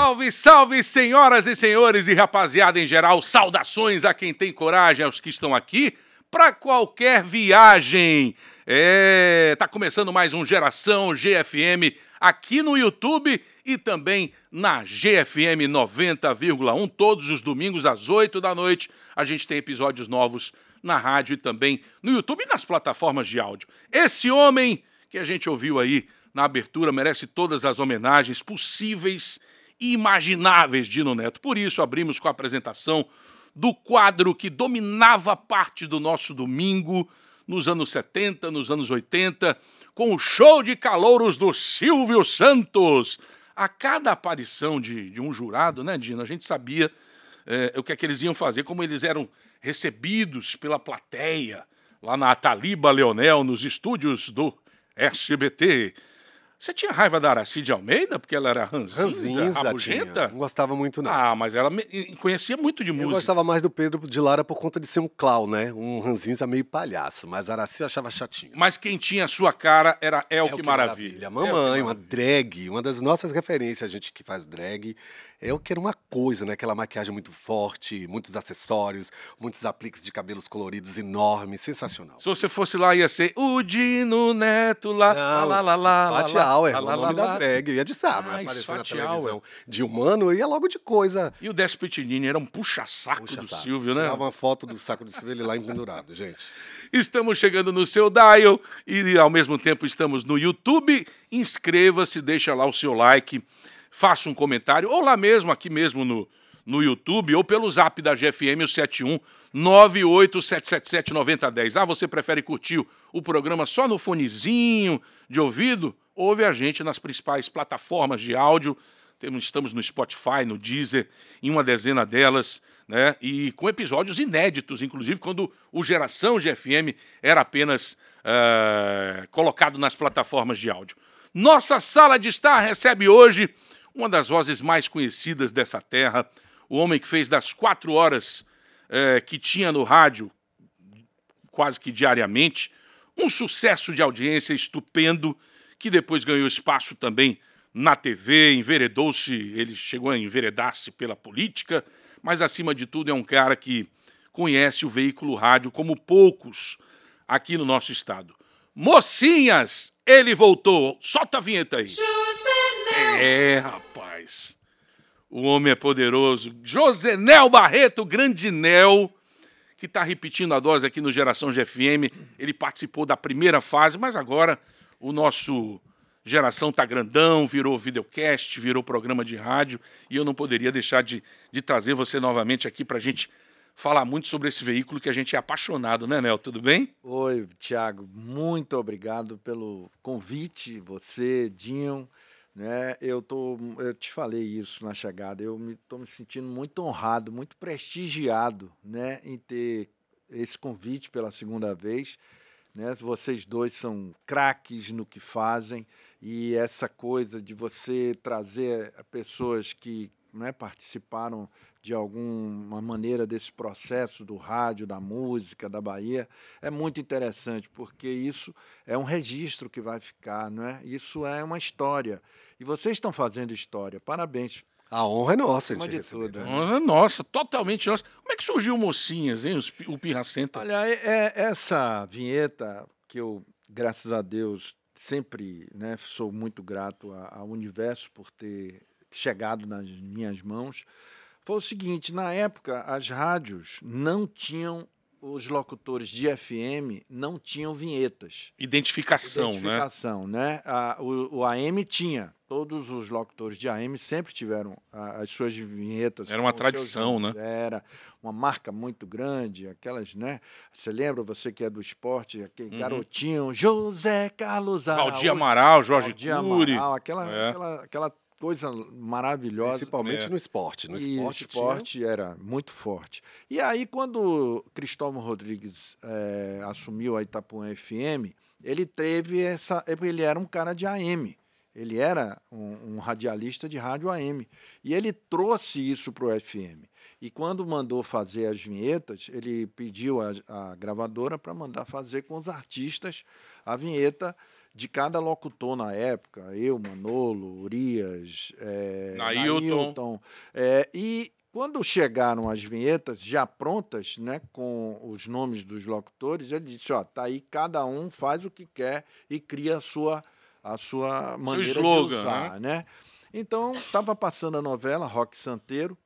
Salve, salve, senhoras e senhores e rapaziada em geral, saudações a quem tem coragem, aos que estão aqui, para qualquer viagem. É, tá começando mais um Geração GFM aqui no YouTube e também na GFM 90,1, todos os domingos às 8 da noite. A gente tem episódios novos na rádio e também no YouTube e nas plataformas de áudio. Esse homem que a gente ouviu aí na abertura merece todas as homenagens possíveis imagináveis Dino Neto. Por isso, abrimos com a apresentação do quadro que dominava parte do nosso domingo nos anos 70, nos anos 80, com o show de calouros do Silvio Santos. A cada aparição de, de um jurado, né, Dino, a gente sabia é, o que é que eles iam fazer, como eles eram recebidos pela plateia lá na Ataliba Leonel, nos estúdios do SBT. Você tinha raiva da Aracide Almeida, porque ela era ranzinza, Ranzinza rabugenta? Não gostava muito, não. Ah, mas ela me- conhecia muito de eu música. gostava mais do Pedro de Lara por conta de ser um clown, né? Um ranzinza meio palhaço. Mas a eu achava chatinho. Mas quem tinha a sua cara era El, o que Maravilha. El Mamãe, Que uma drag, uma das nossas referências, a gente que faz drag. É o que era uma coisa, né? Aquela maquiagem muito forte, muitos acessórios, muitos apliques de cabelos coloridos enormes, sensacional. Se você fosse lá, ia ser o Dino Neto lá, Não, lá, lá, lá, lá, Fat lá, Hour, lá, o lá, nome lá, da lá. drag. Eu ia de sábado, aparecer na televisão de humano, eu ia logo de coisa. E o Despetinini era um puxa-saco Puxa, do? Silvio, né? Tirava uma foto do saco do Silvio ele lá pendurado, gente. Estamos chegando no seu dial e ao mesmo tempo estamos no YouTube. Inscreva-se, deixa lá o seu like, faça um comentário, ou lá mesmo, aqui mesmo no, no YouTube, ou pelo zap da GFM, o 71 987779010. Ah, você prefere curtir o- programa só no fonezinho de ouvido? Ouve a gente nas principais plataformas de áudio. Estamos no Spotify, no Deezer, em uma dezena delas, né? E com episódios inéditos, inclusive quando o Geração GFM era apenas eh, colocado nas plataformas de áudio. Nossa sala de estar recebe hoje uma das vozes mais conhecidas dessa terra, o homem que fez das quatro horas eh, que tinha no rádio, quase que diariamente, um sucesso de audiência estupendo, que depois ganhou espaço também na TV, enveredou-se, ele chegou a enveredar-se pela política, mas acima de tudo é um cara que conhece o veículo rádio como poucos aqui no nosso estado. Mocinhas, ele voltou. Solta a vinheta aí. É, rapaz. O homem é poderoso. Josenel Barreto, grande Nel, que está repetindo a dose aqui no Geração GFM. Ele participou da primeira fase, mas agora o nosso Geração tá grandão, virou videocast, virou programa de rádio, e eu não poderia deixar de, de trazer você novamente aqui para a gente falar muito sobre esse veículo que a gente é apaixonado, né, Nel? Tudo bem? Oi, Tiago, muito obrigado pelo convite, você, Dinho. Né? Eu, tô, eu te falei isso na chegada, eu estou me, sentindo muito honrado, muito prestigiado né, em ter esse convite pela segunda vez. Né? Vocês dois são craques no que fazem e essa coisa de você trazer pessoas que né, participaram de alguma maneira desse processo do rádio, da música, da Bahia, é muito interessante, porque isso é um registro que vai ficar, não é? Isso é uma história. E vocês estão fazendo história. Parabéns. A honra é nossa, Acima gente. de tudo, né? Ah, Nossa, totalmente nossa. Como é que surgiu Mocinhas, hein? O Pirra Center. Olha, é- é essa vinheta que eu, graças a Deus, sempre né, sou muito grato a- ao universo por ter chegado nas minhas mãos, foi o seguinte: na época, as rádios não tinham, os locutores de FM não tinham vinhetas. Identificação, né? Identificação, né? A- o, o AM tinha. Todos os locutores de AM sempre tiveram a- as suas vinhetas. Era uma seus tradição, nomes. né? Era uma marca muito grande, aquelas, né? Você lembra, você que é do esporte, aquele Uhum. garotinho, José Carlos Araújo. Valdir Amaral, Jorge Valdir Cury. Amaral, aquela, É. aquela, aquela coisa maravilhosa. Principalmente É. no esporte. No E o esporte, esporte era muito forte. E aí, quando Cristóvão Rodrigues eh, assumiu a Itapuã FM, ele teve essa. Ele era um cara de AM. Ele era um, um radialista de rádio AM. E ele trouxe isso para o FM. E quando mandou fazer as vinhetas, ele pediu a, a gravadora para mandar fazer com os artistas a vinheta de cada locutor na época, eu, Manolo, Urias, é, Nailton. Nailton, é, e quando chegaram as vinhetas já prontas, né, com os nomes dos locutores, ele disse, ó, tá aí, cada um faz o que quer e cria a sua, a sua maneira slogan, de usar, né? Então, estava passando a novela Rock Santeiro,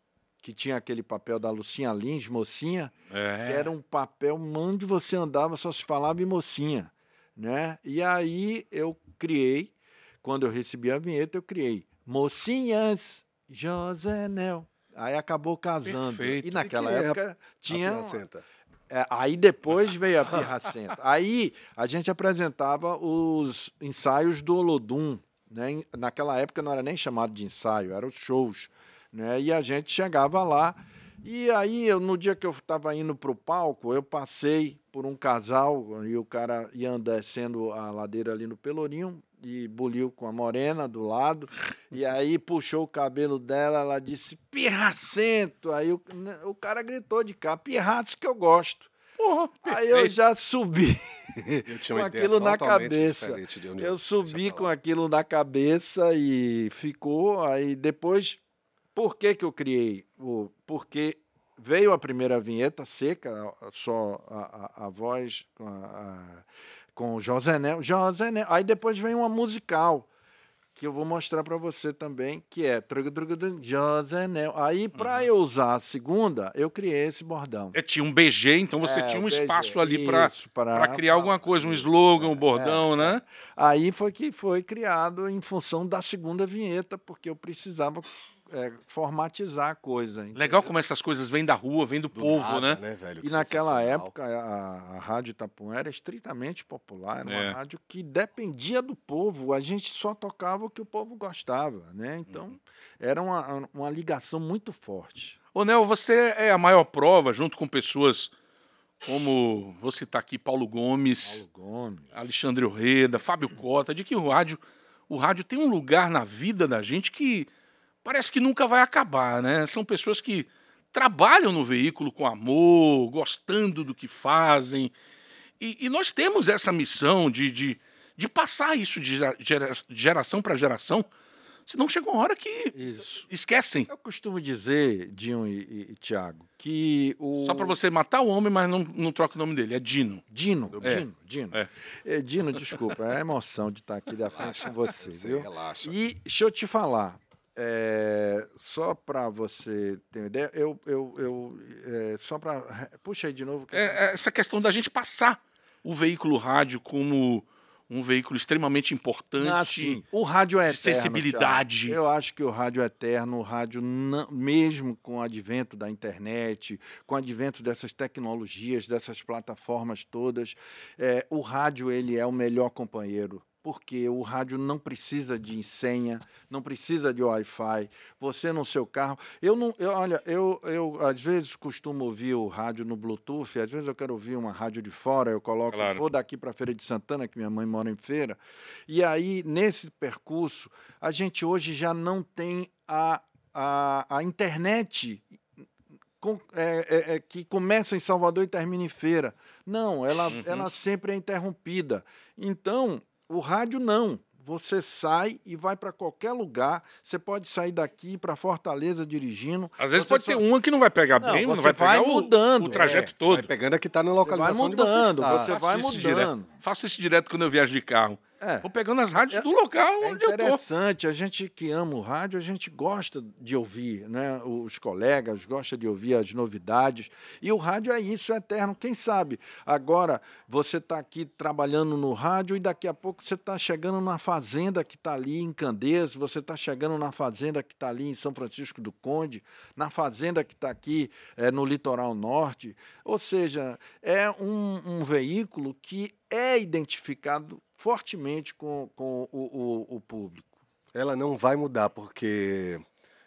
que tinha aquele papel da Lucinha Lins, mocinha, É. que era um papel onde você andava só se falava em mocinha, né? E aí eu criei, quando eu recebi a vinheta, eu criei Mocinhas José Nel. Aí acabou casando. Perfeito. E naquela E é época tinha. A placenta. É, aí depois veio a Pirracenta. Aí a gente apresentava os ensaios do Olodum. Né? Naquela época não era nem chamado de ensaio, eram os shows. Né? E a gente chegava lá. E aí, eu, no dia que eu estava indo para o palco, eu passei por um casal e o cara ia descendo a ladeira ali no Pelourinho e buliu com a morena do lado. E aí puxou o cabelo dela, ela disse, pirracento. Aí o, o cara gritou de cá, pirraço que eu gosto. Porra, Aí eu já subi Eu com aquilo na cabeça. Eu subi com aquilo na cabeça e ficou. Aí depois, por que, que eu criei? O, porque veio a primeira vinheta seca, só a, a, a voz com, a, com o José Nel. José Nel. Aí depois vem uma musical. Que eu vou mostrar para você também, que é José Nel. Aí, para Uhum. eu usar a segunda, eu criei esse bordão. É, tinha um BG, então você É, tinha um BG, espaço ali para criar alguma coisa, um slogan, um bordão, né? Aí foi que foi criado em função da segunda vinheta, porque eu precisava é, formatizar a coisa. Legal entendeu? como essas coisas vêm da rua, vêm do, Do povo, nada, né? velho? E Que naquela época a, a Rádio Itapuã era estritamente popular, era uma É. rádio que dependia do povo, a gente só tocava o que o povo gostava, né? Então Uhum. era uma, uma ligação muito forte. Ô, Nel, você é a maior prova, junto com pessoas como, vou citar aqui, Paulo Gomes, Paulo Gomes. Alexandre Orreda, Fábio Cota, de que o rádio, o rádio tem um lugar na vida da gente que parece que nunca vai acabar, né? São pessoas que trabalham no veículo com amor, gostando do que fazem. E, e nós temos essa missão de, de, de passar isso de gera- gera- geração para geração, senão chega uma hora que Isso. esquecem. Eu costumo dizer, Dinho e, e, e Tiago, que o. Só para você matar o homem, mas não, não troca o nome dele, é Dino. Dino, É. Dino, Dino. É. É, Dino, desculpa, é a emoção de estar aqui da frente com você, Você viu? relaxa. E deixa eu te falar, é, só para você ter uma ideia, eu, eu, eu é, só para puxa aí de novo. que- É, é essa questão da gente passar o veículo rádio como um veículo extremamente importante. Ah, sim. O rádio é eterno. sensibilidade. Thiago. Eu acho que o rádio é eterno, o rádio, não- mesmo com o advento da internet, com o advento dessas tecnologias, dessas plataformas todas, é, o rádio ele é o melhor companheiro. Porque o rádio não precisa de senha, não precisa de Wi-Fi. Você no seu carro. Eu não. Eu, olha, eu, eu às vezes costumo ouvir o rádio no Bluetooth, às vezes eu quero ouvir uma rádio de fora, eu coloco, Claro. vou daqui para Feira de Santana, que minha mãe mora em feira, e aí, nesse percurso, a gente hoje já não tem a, a, a internet é, é, é, que começa em Salvador e termina em feira. Não, ela, Uhum. ela sempre é interrompida. Então, o rádio não. Você sai e vai para qualquer lugar. Você pode sair daqui para Fortaleza dirigindo. Às vezes Você pode só- ter uma que não vai pegar Não, bem, não você vai pegar vai o, mudando. o trajeto É, você todo. vai pegando a que tá na Você vai localização onde você mudando, está. você Faço vai isso mudando. direto. Faço isso direto quando eu viajo de carro. É. Vou pegando as rádios É- do local É onde eu tô. interessante, a gente que ama o rádio, a gente gosta de ouvir, né? Os colegas gostam de ouvir as novidades. E o rádio é isso, é eterno. Quem sabe agora você está aqui trabalhando no rádio e daqui a pouco você está chegando na fazenda que está ali em Candeias, você está chegando na fazenda que está ali em São Francisco do Conde, na fazenda que está aqui eh, no litoral norte. Ou seja, é um, um veículo que é identificado fortemente com, com o, o- o público. Ela não vai mudar, porque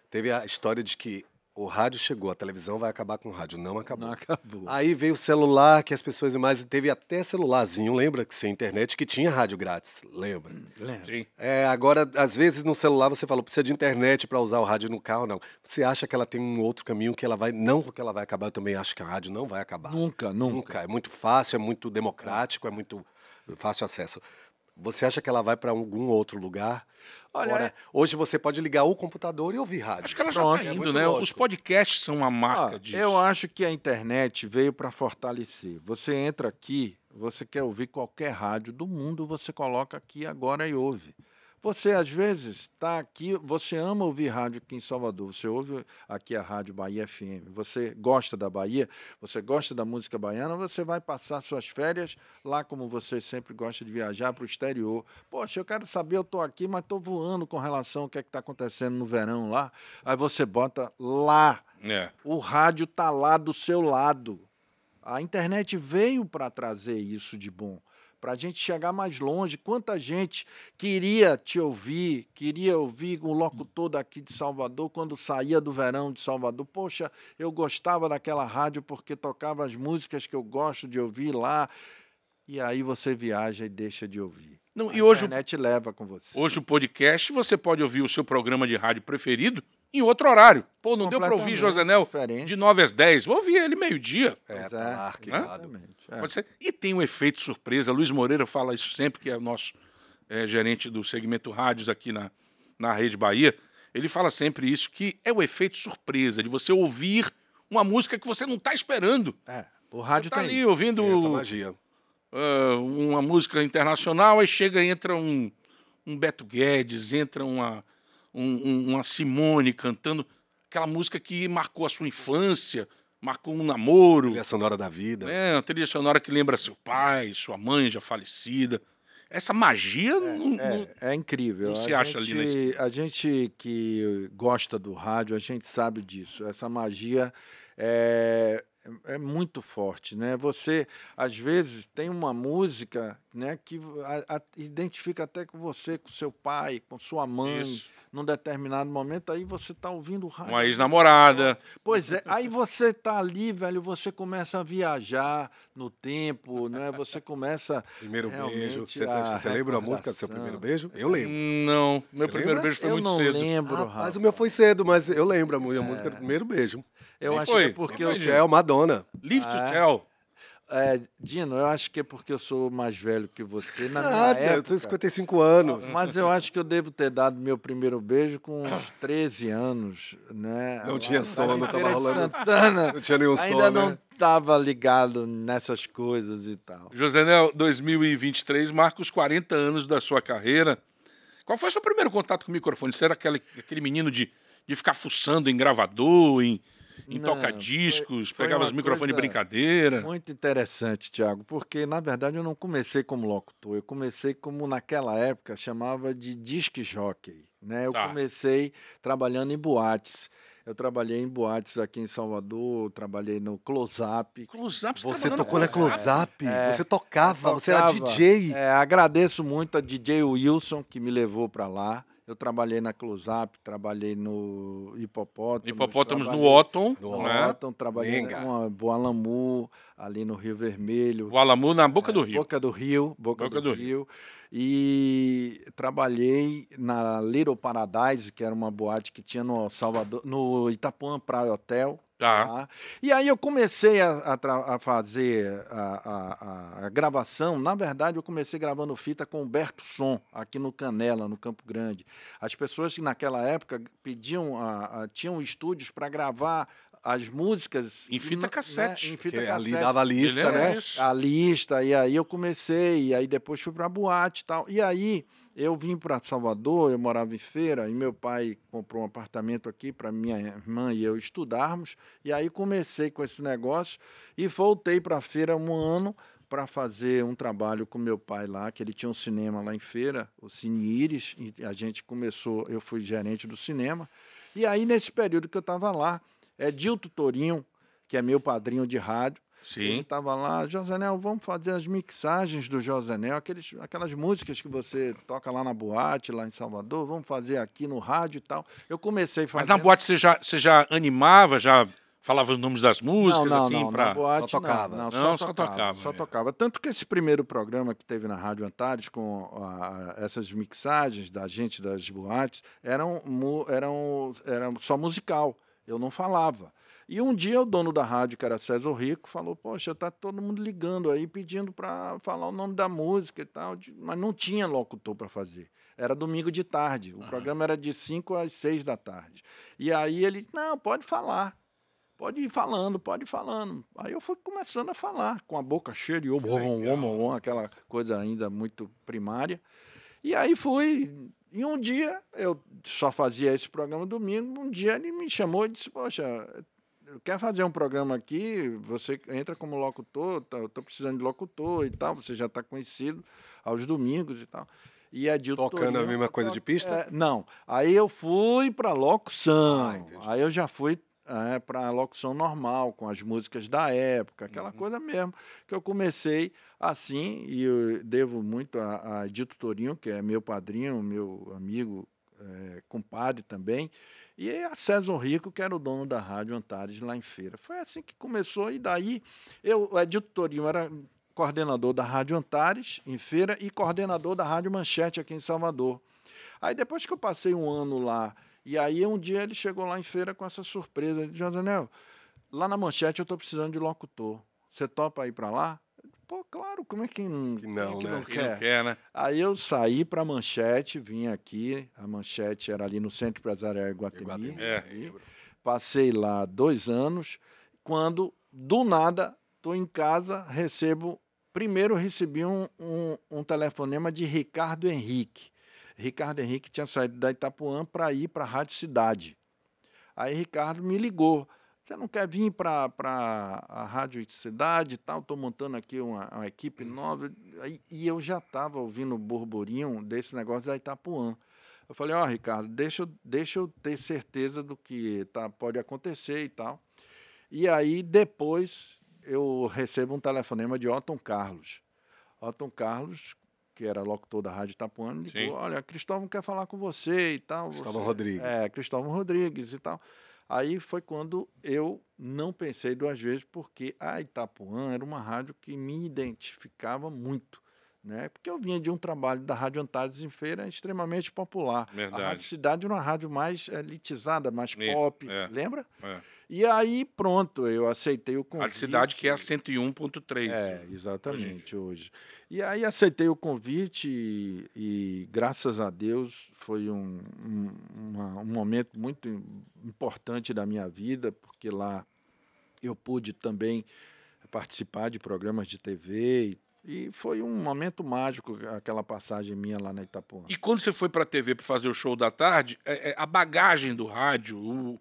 teve a história de que o rádio chegou, a televisão vai acabar com o rádio. Não acabou. Não acabou. Aí veio o celular, que as pessoas mais. Teve até celularzinho, lembra? Que sem internet, que tinha rádio grátis. Lembra? Lembra? Sim. É, agora, às vezes no celular você falou, precisa de internet para usar o rádio no carro, não. Você acha que ela tem um outro caminho que ela vai. Não porque ela vai acabar, eu também acho que a rádio não vai acabar. Nunca, nunca. Nunca. É muito fácil, é muito democrático, é muito fácil acesso. Você acha que ela vai para algum outro lugar? Olha, Fora- é- hoje você pode ligar o computador e ouvir rádio. Acho que ela já tá é indo, muito né? lógico. Os podcasts são uma marca Ah, disso. Eu acho que a internet veio para fortalecer. Você entra aqui, você quer ouvir qualquer rádio do mundo, você coloca aqui agora e ouve. Você, às vezes, está aqui, você ama ouvir rádio aqui em Salvador, você ouve aqui a Rádio Bahia FM, você gosta da Bahia, você gosta da música baiana, você vai passar suas férias lá como você sempre gosta de viajar para o exterior. Poxa, eu quero saber, eu estou aqui, mas estou voando com relação ao que é está acontecendo no verão lá. Aí você bota lá É. o rádio está lá do seu lado. A internet veio para trazer isso de bom, para a gente chegar mais longe. Quanta gente queria te ouvir, queria ouvir o locutor daqui de Salvador quando saía do verão de Salvador. Poxa, eu gostava daquela rádio porque tocava as músicas que eu gosto de ouvir lá. E aí você viaja e deixa de ouvir. Não, A e hoje, internet leva com você. hoje o podcast, você pode ouvir o seu programa de rádio preferido em outro horário. Pô, não deu para ouvir José Nel diferente. de 9 às 10. Vou ouvir ele meio-dia. É, tá é. arquivado. É. Pode ser. E tem um efeito surpresa. Luiz Moreira fala isso sempre, que é o nosso eh, gerente do segmento rádios aqui na, na Rede Bahia. Ele fala sempre isso, que é o efeito surpresa, de você ouvir uma música que você não está esperando. É, o Você rádio tá tem ali ouvindo Tem essa magia. ah, uma música internacional, aí chega e entra um, um Beto Guedes, entra uma, um- um- uma Simone cantando aquela música que marcou a sua infância, marcou um namoro, Trilha sonora da vida. né? uma trilha sonora que lembra seu pai, sua mãe já falecida. Essa magia não- não- É, é incrível. não se a acha ali na gente, A gente que gosta do rádio, a gente sabe disso. Essa magia é, é muito forte, né? Você, às vezes, tem uma música né, que a- a- identifica até com você, com seu pai, com sua mãe, Isso. Num determinado momento, aí você está ouvindo o rádio. uma ex-namorada. Pois é, aí você tá ali, velho, você começa a viajar no tempo, né? Você começa Primeiro beijo. Você, a você lembra a música do seu primeiro beijo? Eu lembro. Não, meu Você primeiro lembra? beijo foi eu muito não cedo. lembro, Rapaz, rapaz. o meu foi cedo, mas eu lembro a a música do primeiro beijo. Eu acho foi? que é porque Quem eu É o Madonna. Live to Ah, é? Tell. É, Dino, eu acho que é porque eu sou mais velho que você. Na minha Nada, eu época, tenho 55 anos. Mas eu acho que eu devo ter dado meu primeiro beijo com uns 13 anos, né? Não tinha sono, Feira tava de rolando- Santana. Não tinha nenhum Ainda som, não né? estava ligado nessas coisas e tal. José Nel, 2023 marca os 40 anos da sua carreira. Qual foi o seu primeiro contato com o microfone? Você era aquele, aquele menino de, de ficar fuçando em gravador, em, em toca-discos, foi- foi pegava os microfones de brincadeira? Muito interessante, Tiago, porque na verdade eu não comecei como locutor, eu comecei como naquela época chamava de disc jockey, né? Eu Tá. comecei trabalhando em boates. Eu trabalhei em boates aqui em Salvador, trabalhei no Close Up. Close-up, Você trabalhando tocou na com- close-up, É, você tocava, você era tocava. DJ. É, agradeço muito a DJ Wilson que me levou para lá. Eu trabalhei na Close Up, trabalhei no Hipopótamo. Hipopótamos no Otton, No né? Otton, trabalhei Menga. com Boalamu, ali no Rio Vermelho. O Alamu na boca do rio. Boca do Rio, Boca, Boca do, do Rio. E trabalhei na Little Paradise, que era uma boate que tinha no Salvador, no Itapuã Praia Hotel. Tá. tá? E aí eu comecei a, a a fazer a, a- a gravação. Na verdade, eu comecei gravando fita com Humberto Som, aqui no Canela, no Campo Grande. As pessoas que naquela época pediam, a- a- tinham estúdios para gravar as músicas. Em fita né, cassete. Em fita Que ali cassete dava a lista, né? disso? a lista, e aí eu comecei, e aí depois fui para boate e tal. E aí eu vim para Salvador, eu morava em feira, e meu pai comprou um apartamento aqui para minha irmã e eu estudarmos. E aí comecei com esse negócio e voltei para a feira um ano para fazer um trabalho com meu pai lá, que ele tinha um cinema lá em feira, o Cine Íris, e a gente começou, eu fui gerente do cinema. E aí nesse período que eu estava lá, é Dilto Torinho, que é meu padrinho de rádio, ele Sim. estava lá, Josenel, vamos fazer as mixagens do Josenel, aqueles, aquelas músicas que você toca lá na boate, lá em Salvador, vamos fazer aqui no rádio e tal. Eu comecei Mas na boate você já, você já animava, já falava os nomes das músicas, não, não, assim, não, na boate Só tocava. Não, não, Não, só, só tocava, tocava, só é. tocava. Tanto que esse primeiro programa que teve na Rádio Antares com a- a- essas mixagens da gente das boates eram, mu- eram, eram só musical. Eu não falava. E um dia o dono da rádio, que era César Rico, falou: Poxa, tá todo mundo ligando aí pedindo para falar o nome da música e tal, mas não tinha locutor para fazer. Era domingo de tarde. O uhum. programa era de 5 às 6 da tarde. E aí ele: Não, pode falar. Pode ir falando, pode ir falando. Aí eu fui começando a falar, com a boca cheia de ovo, ovo, aquela coisa ainda muito primária. E aí fui. E um dia, eu só fazia esse programa domingo, um dia ele me chamou e disse, poxa, quer fazer um programa aqui, você entra como locutor, tá, eu estou precisando de locutor e tal, você já está conhecido aos domingos e tal. E é Tocando a mesma coisa de pista? É, não. Aí eu fui para locução. Ah, aí eu já fui é, para a locução normal, com as músicas da época, aquela uhum. coisa mesmo, que eu comecei assim, e eu devo muito a, a Dito Torinho, que é meu padrinho, meu amigo, é, compadre também, e a César Rico, que era o dono da Rádio Antares lá em Feira. Foi assim que começou, e daí eu, o Edito Torinho era coordenador da Rádio Antares, em Feira, e coordenador da Rádio Manchete, aqui em Salvador. Aí depois que eu passei um ano lá e aí um dia ele chegou lá em feira com essa surpresa. Disse, Josanel, lá na manchete eu estou precisando de locutor. Você topa ir para lá? Pô, claro, como é que não, que não, é que né? não quer? Não quer né? Aí eu saí para a manchete, vim aqui, a manchete era ali no Centro Empresarial Iguatemi. Iguatemi. É. passei lá dois anos, quando, do nada, estou em casa, recebo... Primeiro recebi um, um, um telefonema de Ricardo Henrique. Ricardo Henrique tinha saído da Itapuã para ir para a Rádio Cidade. Aí Ricardo me ligou. Você não quer vir para a Rádio Cidade e tal? Estou montando aqui uma, uma equipe nova. E eu já estava ouvindo o burburinho desse negócio da Itapuã. Eu falei, ó, oh, Ricardo, deixa, deixa eu ter certeza do que tá, pode acontecer e tal. E aí, depois, eu recebo um telefonema de Otton Carlos. Otton Carlos que era locutor da Rádio Itapuã, ligou, Sim. olha, Cristóvão quer falar com você e tal. Cristóvão você... Rodrigues. É, Cristóvão Rodrigues e tal. Aí foi quando eu não pensei duas vezes, porque a Itapuã era uma rádio que me identificava muito né? Porque eu vinha de um trabalho da Rádio Antares em Feira extremamente popular. Verdade. A Rádio Cidade era uma rádio mais elitizada, mais é, pop, é, lembra? É. E aí, pronto, eu aceitei o convite. Rádio Cidade que é a 101.3. É, exatamente, hoje. E aí aceitei o convite e, e graças a Deus foi um, um, uma, um momento muito importante da minha vida, porque lá eu pude também participar de programas de TV e e foi um momento mágico aquela passagem minha lá na Itapuã. E quando você foi para a TV para fazer o show da tarde, é, é, a bagagem do rádio, o,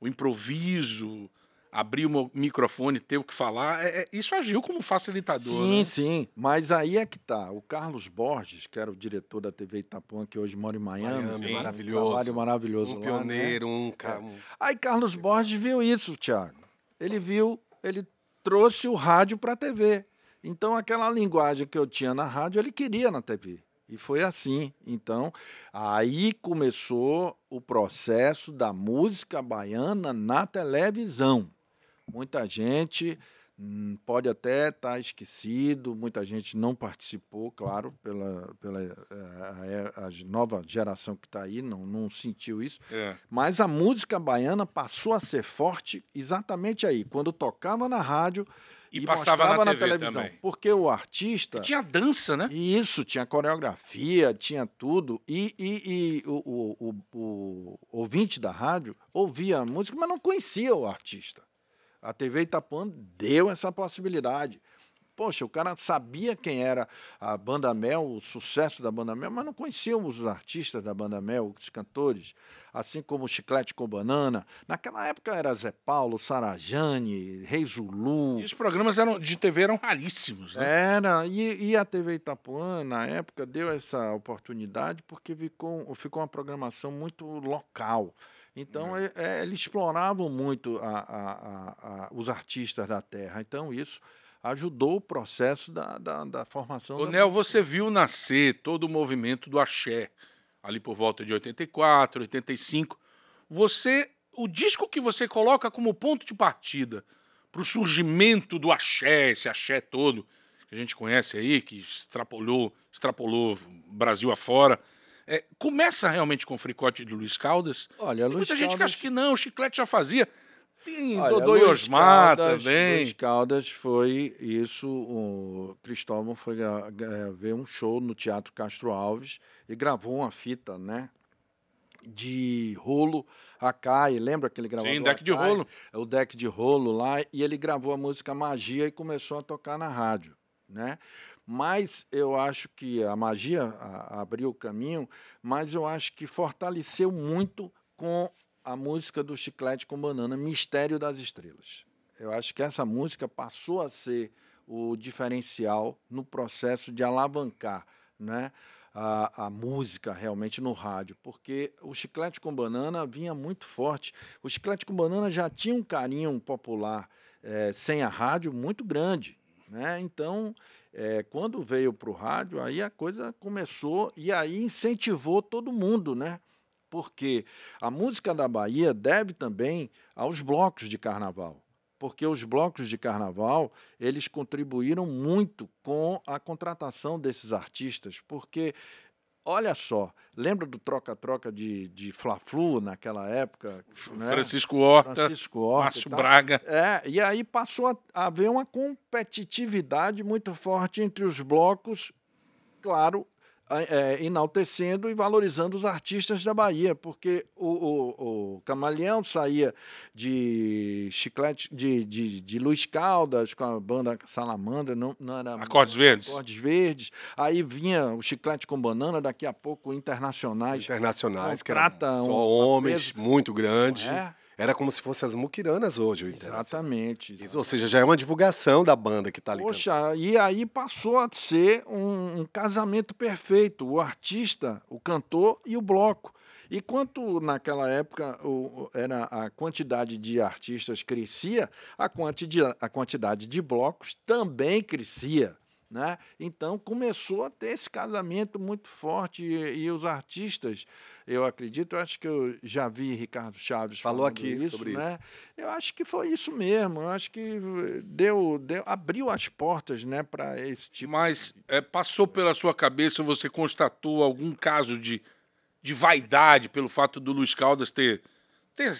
o improviso, abrir o microfone, ter o que falar, é, é, isso agiu como facilitador. Sim, né? sim. Mas aí é que tá. O Carlos Borges, que era o diretor da TV Itapuã, que hoje mora em Miami. Miami sim. maravilhoso. Um maravilhoso um lá, pioneiro, né? um cara. Aí Carlos Borges viu isso, Thiago. Ele viu, ele trouxe o rádio para a TV. Então, aquela linguagem que eu tinha na rádio, ele queria na TV. E foi assim. Então, aí começou o processo da música baiana na televisão. Muita gente hum, pode até estar tá esquecido, muita gente não participou, claro, pela, pela eh, a, a, a nova geração que está aí, não, não sentiu isso. É. Mas a música baiana passou a ser forte exatamente aí, quando tocava na rádio e, e passava na, na televisão. Também. Porque o artista. E tinha dança, né? Isso, tinha coreografia, tinha tudo. E, e, e o, o, o, o, ouvinte da rádio ouvia a música, mas não conhecia o artista. A TV Itapuã deu essa possibilidade. Poxa, o cara sabia quem era a Banda Mel, o sucesso da Banda Mel, mas não conhecia os artistas da Banda Mel, os cantores, assim como o Chiclete com Banana. Naquela época era Zé Paulo, Sarajane, Rei Zulu. E os programas eram, de TV eram raríssimos, né? Era, e, e a TV Itapuã, na época, deu essa oportunidade porque ficou, ficou uma programação muito local. Então. É, é eles exploravam muito a, a, a, os artistas da terra. Então, isso ajudou o processo da, da, da formação. O da Nel, você viu nascer todo o movimento do axé, ali por volta de 84, 85. Você, o disco que você coloca como ponto de partida para o surgimento do axé, esse axé todo que a gente conhece aí, que extrapolou, extrapolou Brasil afora, É, começa realmente com o fricote de Luiz Caldas? Olha, Tem Luiz muita gente que Caldas- acha que não, o Chiclete já fazia. Tem Olha, Dodô Luiz Osmar Caldas- também. Luiz Caldas foi isso. O Cristóvão foi ver um show no Teatro Castro Alves e gravou uma fita, né? De rolo Akai, lembra aquele gravador? Sim, deck de Akai? rolo. É o deck de rolo lá, e ele gravou a música Magia e começou a tocar na rádio, né? Mas eu acho que a magia abriu o caminho, mas eu acho que fortaleceu muito com a música do Chiclete com Banana, Mistério das Estrelas. Eu acho que essa música passou a ser o diferencial no processo de alavancar né, a, a música realmente no rádio, porque o Chiclete com Banana vinha muito forte. O Chiclete com Banana já tinha um carinho popular eh, sem a rádio muito grande. Né? Então, eh, quando veio para o rádio, aí a coisa começou e aí incentivou todo mundo, né? Porque a música da Bahia deve também aos blocos de carnaval, porque os blocos de carnaval eles contribuíram muito com a contratação desses artistas, porque olha só, lembra do troca-troca de, de Fla-Flu naquela época, né? Francisco Horta, Francisco Horta Márcio. Braga. É, e aí passou a haver uma competitividade muito forte entre os blocos, claro, é, enaltecendo e valorizando os artistas da Bahia, porque o, o, o Camaleão saía de chiclete de, de, de Luiz Caldas com a banda Salamandra, não, não era Acordes Verdes. Acordes Verdes. Aí vinha o Chiclete com Banana, daqui a pouco internacionais. Internacionais, que Contrata só um- homens, uma muito grande. É. Era como se fossem as muquiranas hoje, o. Exatamente. Isso, Ou seja, já é uma divulgação da banda que tá ali. cantando. Poxa, e aí passou a ser um, um casamento perfeito, o artista, o cantor e o bloco. E quanto naquela época o, era a quantidade de artistas crescia, a, quantidi, a quantidade de blocos também crescia. Né? Então começou a ter esse casamento muito forte e, e os artistas, eu acredito, eu acho que eu já vi Ricardo Chaves Falou aqui isso, sobre né? Eu acho que foi isso mesmo. Eu acho que deu, deu abriu as portas, né, para esse tipo. Mas é, passou pela sua cabeça, você constatou algum caso de, de vaidade pelo fato do Luiz Caldas ter, ter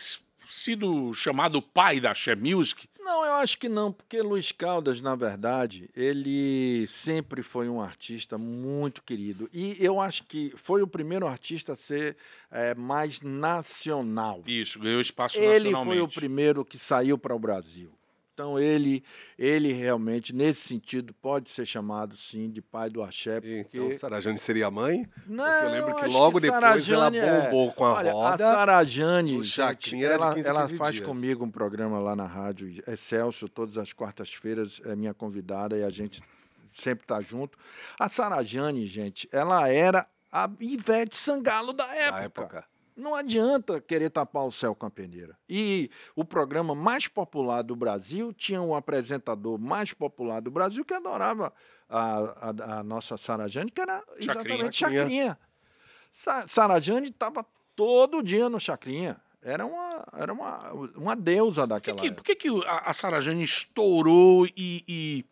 sido chamado pai da Axé Music? Não, eu acho que não, porque Luiz Caldas, na verdade, ele sempre foi um artista muito querido. E eu acho que foi o primeiro artista a ser eh, mais nacional. Isso, ganhou espaço Ele nacionalmente. foi o primeiro que saiu para o Brasil. Então ele, ele realmente, nesse sentido, pode ser chamado sim de pai do axé, porque Então, Sarajane seria a mãe? Não, Porque eu lembro que logo depois Sarajane ela bombou com a Olha, roda. A Sarajane, o Chacrinha era de ela, 15 ela 15 faz dias. comigo um programa lá na rádio Excelsior, todas as quartas-feiras, é minha convidada e a gente sempre tá junto. A Sarajane, gente, ela era a Ivete Sangalo da época. Na época. Não adianta querer tapar o céu com a peneira. E o programa mais popular do Brasil tinha um apresentador mais popular do Brasil que adorava a, a, a nossa Sarajane, que era exatamente Chacrinha. Chacrinha. Sa Sarajane estava todo dia no Chacrinha. Era uma, era uma, uma deusa Por que, daquela que, época. por que, que a, a Sarajane estourou e, e,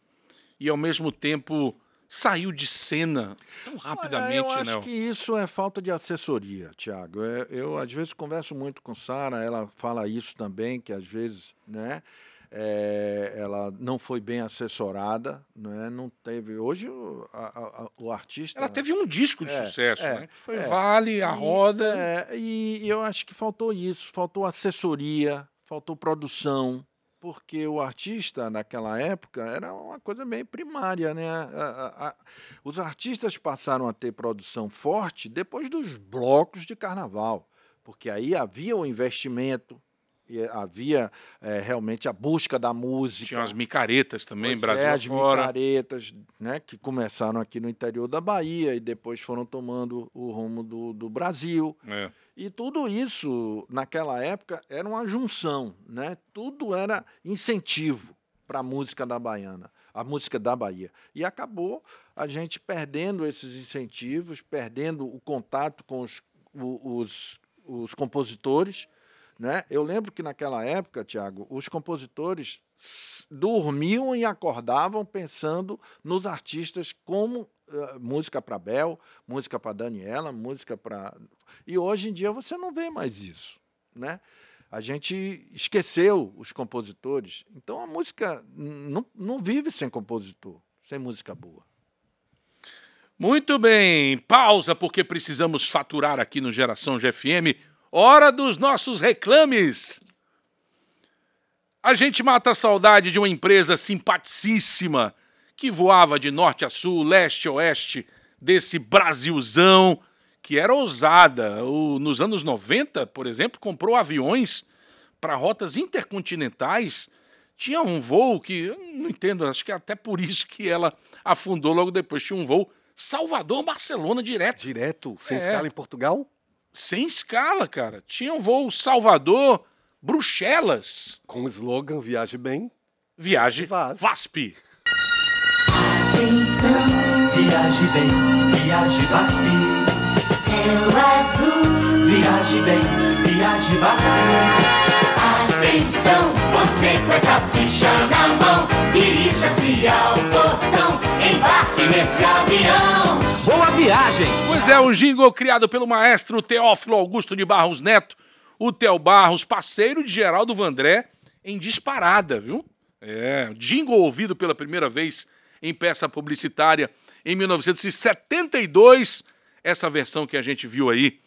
e, ao mesmo tempo, saiu de cena tão rapidamente, Olha, eu acho né? que isso é falta de assessoria, Tiago. Eu, eu, às vezes, converso muito com Sara, ela fala isso também, que às vezes, né, é, ela não foi bem assessorada, né, não teve... Hoje, o, a- a- o artista... Ela teve um disco de É, sucesso, é, né? Foi é. Vale, A E, Roda. é, e eu acho que faltou isso, faltou assessoria, faltou produção, porque o artista naquela época era uma coisa bem primária, né? Os artistas passaram a ter produção forte depois dos blocos de carnaval, porque aí havia o investimento, e havia eh, realmente a busca da música. Tinha as micaretas também, Pois Brasil é, as afora. micaretas, né, que começaram aqui no interior da Bahia e depois foram tomando o rumo do, do Brasil. É. E tudo isso, naquela época, era uma junção, né? Tudo era incentivo para a música da baiana, a música da Bahia. E acabou a gente perdendo esses incentivos, perdendo o contato com os, os, os compositores. Né? Eu lembro que naquela época, Tiago, os compositores dormiam e acordavam pensando nos artistas como uh, música para Bel, música para Daniela, música para. E hoje em dia você não vê mais isso. Né? A gente esqueceu os compositores. Então a música não, não vive sem compositor, sem música boa. Muito bem, pausa porque precisamos faturar aqui no Geração GFM. Hora dos nossos reclames. A gente mata a saudade de uma empresa simpaticíssima que voava de norte a sul, leste a oeste desse Brasilzão que era ousada. O, nos anos 90, por exemplo, comprou aviões para rotas intercontinentais. Tinha um voo que, não entendo, acho que é até por isso que ela afundou logo depois. Tinha um voo Salvador-Barcelona direto. Direto? Sem é. escala em Portugal? Sem escala, cara. Tinha um voo Salvador, Bruxelas. Com o slogan Viaje Bem. Viaje Vaz. VASP. Atenção, viaje bem, viaje VASP. Céu azul, viaje bem, viaje VASP. Atenção, com essa ficha na mão, dirija-se ao portão, embarque nesse avião. Boa viagem! Pois é, um jingle criado pelo maestro Teófilo Augusto de Barros Neto, o Theo Barros, parceiro de Geraldo Vandré, em disparada, viu? É, jingle ouvido pela primeira vez em peça publicitária em 1972. Essa versão que a gente viu aí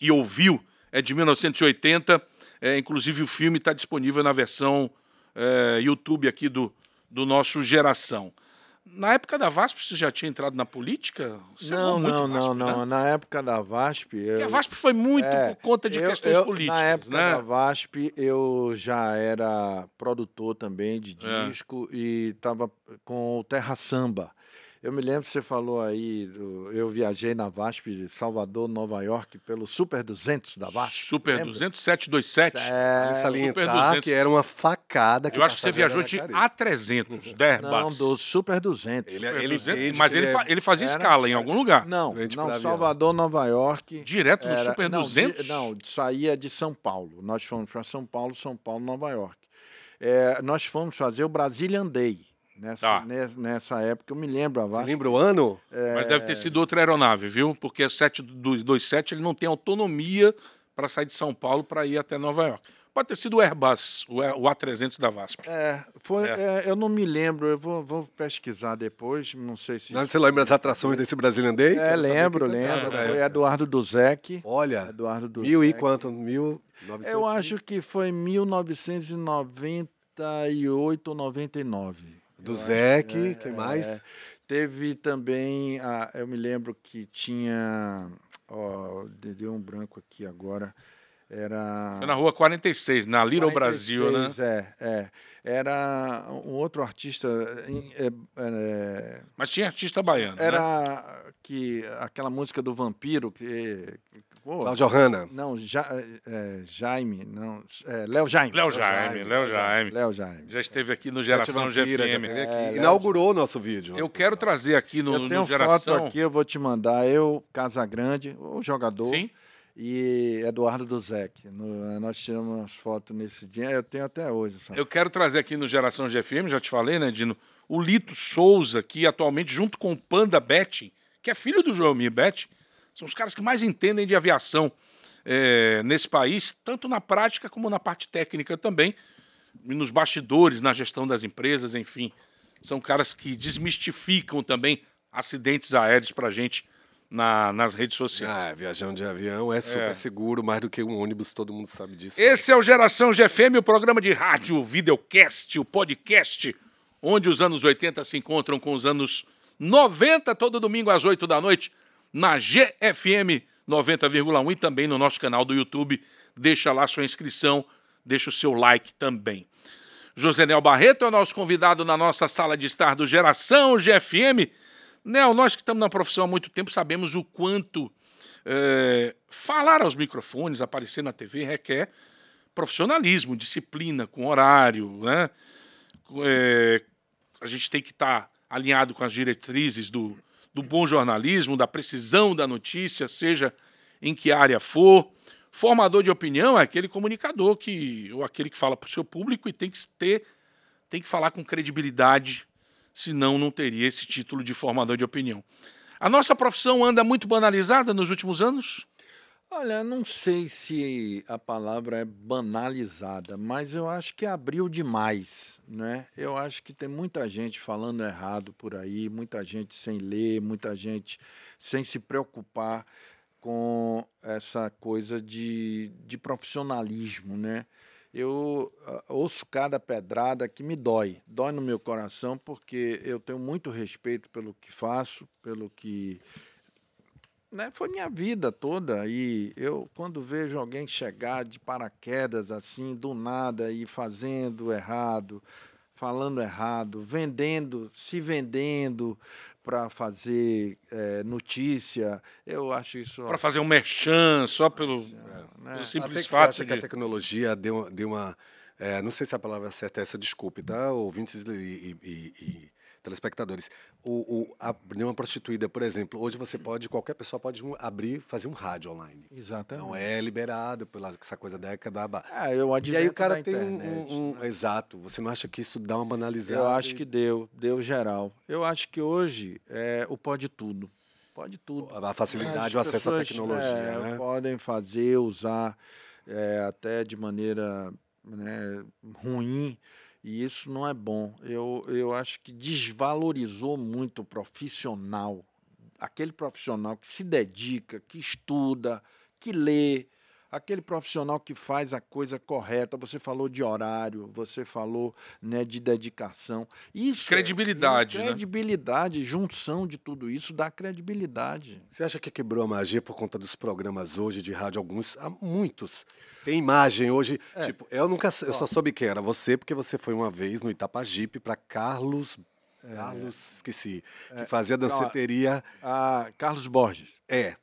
e ouviu é de 1980 é, inclusive o filme está disponível na versão é, YouTube aqui do, do nosso Geração. Na época da VASP, você já tinha entrado na política? Você não, não, VASP, não, não. Né? Na época da VASP. Eu... a VASP foi muito é, por conta de eu, questões eu, políticas. Na época né? da VASP, eu já era produtor também de é. disco é. e estava com o Terra Samba. Eu me lembro que você falou aí, eu viajei na VASP, Salvador, Nova York, pelo Super 200 da VASP. Super lembra? 200, 727. É, Super 200. que era uma facada. Que eu acho que você viajou de A300, da Airbus. Não, do Super 200. Ele, Super ele 200, mas ele, ele, é... ele fazia era, escala em algum lugar. Não, não Salvador, Nova York. Direto no era, Super não, 200? Di, não, saía de São Paulo. Nós fomos para São Paulo, São Paulo, Nova York. É, nós fomos fazer o Brasília Day. Nessa, tá. nessa época, eu me lembro. A Vasco, Você lembra o ano? É... Mas deve ter sido outra aeronave, viu? Porque o 727 ele não tem autonomia para sair de São Paulo para ir até Nova York. Pode ter sido o Airbus, o A300 da VASP. É, foi, é. É, eu não me lembro, eu vou, vou, pesquisar depois, não sei se... Você lembra das atrações desse Brazilian Day? É, lembro, lembro. Foi Eduardo Duzek. Olha, Eduardo Duzek. mil e quanto? Mil... Eu acho que foi 1998 ou 99 do Zec, é, quem mais? É, teve também, a, eu me lembro que tinha, ó, deu um branco aqui agora, era... Foi na rua 46, na Little 46, Brasil, né? É, é. Era um outro artista. É, é, Mas tinha artista baiano. Era né? que aquela música do vampiro que. Cláudio Hanna. Não, ja, é, Jaime, não. É, Léo Jaime. Léo Jaime, Léo Jaime. Léo Jaime. Já esteve aqui no Geração Vampira, GFM. Já aqui. Inaugurou o nosso vídeo. Eu quero trazer aqui no, eu tenho no Geração. foto aqui, eu vou te mandar. Eu, Casagrande, o jogador. Sim e Eduardo Duzek. No, nós tiramos umas fotos nesse dia, eu tenho até hoje. Sabe? Eu quero trazer aqui no Geração GFM, já te falei, né, Dino? O Lito Souza, que atualmente, junto com o Panda Betting, que é filho do Joelmir Betting, são os caras que mais entendem de aviação é, nesse país, tanto na prática como na parte técnica também, nos bastidores, na gestão das empresas, enfim. São caras que desmistificam também acidentes aéreos para a gente na, nas redes sociais. Ah, viajando de avião é super é. seguro, mais do que um ônibus, todo mundo sabe disso. Esse é o Geração GFM, o programa de rádio, videocast, o podcast, onde os anos 80 se encontram com os anos 90, todo domingo às 8 da noite, na GFM 90,1 e também no nosso canal do YouTube. Deixa lá sua inscrição, deixa o seu like também. José Nel Barreto é o nosso convidado na nossa sala de estar do Geração GFM. Nel, nós que estamos na profissão há muito tempo sabemos o quanto é, falar aos microfones, aparecer na TV requer profissionalismo, disciplina, com horário, né? É, a gente tem que estar tá alinhado com as diretrizes do, do bom jornalismo, da precisão da notícia, seja em que área for. Formador de opinião é aquele comunicador que ou aquele que fala para o seu público e tem que ter, tem que falar com credibilidade senão não teria esse título de formador de opinião. A nossa profissão anda muito banalizada nos últimos anos? Olha, não sei se a palavra é banalizada, mas eu acho que abriu demais, né? Eu acho que tem muita gente falando errado por aí, muita gente sem ler, muita gente sem se preocupar com essa coisa de, de profissionalismo, né? Eu uh, ouço cada pedrada que me dói, dói no meu coração, porque eu tenho muito respeito pelo que faço, pelo que né, foi minha vida toda. E eu, quando vejo alguém chegar de paraquedas assim, do nada, e fazendo errado, falando errado, vendendo, se vendendo para fazer é, notícia, eu acho isso. Para fazer um merchan, só pelo, é, pelo simples Até que fato. Você acha de... que a tecnologia deu, deu uma. É, não sei se a palavra certa é essa, desculpe, tá? Ouvintes e, e, e telespectadores. O, o, abrir uma prostituída, por exemplo, hoje você pode, qualquer pessoa pode abrir, fazer um rádio online. Exatamente. Não é liberado pela essa coisa da década. Ah, eu E aí o cara tem internet, um, um né? exato. Você não acha que isso dá uma banalizada? Eu acho que deu, deu geral. Eu acho que hoje é o pode tudo. Pode tudo. A facilidade, o acesso à tecnologia, é, né? Podem fazer, usar é, até de maneira né, ruim e isso não é bom. Eu, eu acho que desvalorizou muito o profissional, aquele profissional que se dedica, que estuda, que lê, aquele profissional que faz a coisa correta. Você falou de horário, você falou né, de dedicação. Isso credibilidade, é, credibilidade, né? junção de tudo isso dá credibilidade. Você acha que quebrou a magia por conta dos programas hoje de rádio alguns, há muitos tem imagem hoje. É. Tipo, eu nunca. Eu só soube quem era você, porque você foi uma vez no Itapajipe para Carlos. É. Carlos, esqueci. Que é. fazia danceteria. Ah, Carlos Borges. É.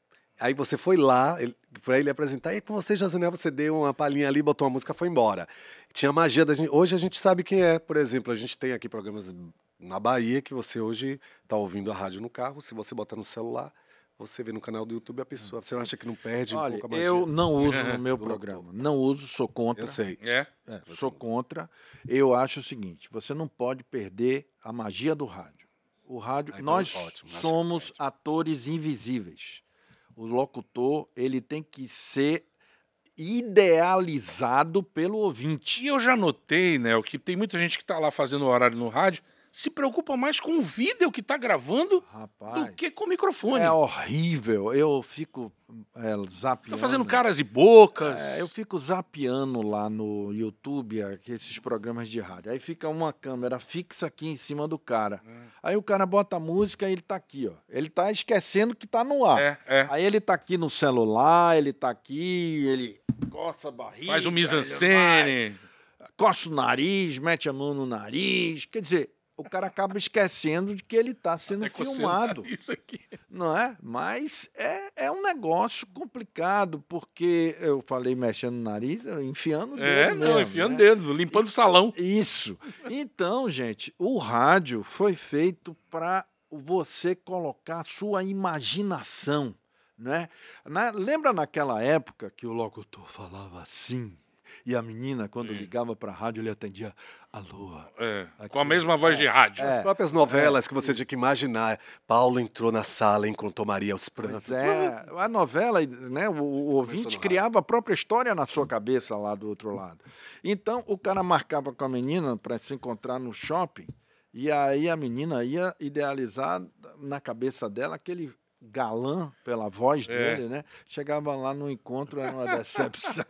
Aí você foi lá para ele apresentar, e com você, Jazinel, você deu uma palhinha ali, botou uma música foi embora. Tinha magia da gente. Hoje a gente sabe quem é. Por exemplo, a gente tem aqui programas na Bahia que você hoje está ouvindo a rádio no carro. Se você botar no celular, você vê no canal do YouTube a pessoa. Você não acha que não perde Olha, um pouco a magia? Eu não uso no meu programa. Não uso, sou contra. Eu sei. É? é sou contra. Eu acho o seguinte: você não pode perder a magia do rádio. O rádio, ah, então, nós ótimo, somos atores invisíveis. O locutor, ele tem que ser idealizado pelo ouvinte. E eu já notei, né, que tem muita gente que está lá fazendo horário no rádio se preocupa mais com o vídeo que está gravando Rapaz, do que com o microfone. É horrível. Eu fico é, zapeando. Tô fazendo caras e bocas. É, eu fico zapeando lá no YouTube esses programas de rádio. Aí fica uma câmera fixa aqui em cima do cara. É. Aí o cara bota a música e ele tá aqui, ó. Ele tá esquecendo que tá no ar. É, é. Aí ele tá aqui no celular, ele tá aqui, ele coça a barriga. Faz o mise-en-scène. Coça o nariz, mete a mão no nariz. Quer dizer, o cara acaba esquecendo de que ele está sendo filmado. Isso aqui. Não é? Mas é, é um negócio complicado, porque eu falei mexendo no nariz, enfiando o dedo. É, mesmo, não, enfiando o né? dedo, limpando o salão. Isso. Então, gente, o rádio foi feito para você colocar a sua imaginação. Né? Na, lembra naquela época que o locutor falava assim? E a menina, quando hum. ligava para a rádio, ele atendia alô. É, com a mesma voz de rádio. É, As próprias novelas é, que você tinha que imaginar. Paulo entrou na sala e encontrou Maria aos prantos. É, a novela, né, o, o ouvinte criava a própria história na sua cabeça lá do outro lado. Então, o cara marcava com a menina para se encontrar no shopping. E aí a menina ia idealizar na cabeça dela aquele galã pela voz é. dele, né? Chegava lá no encontro, era uma decepção.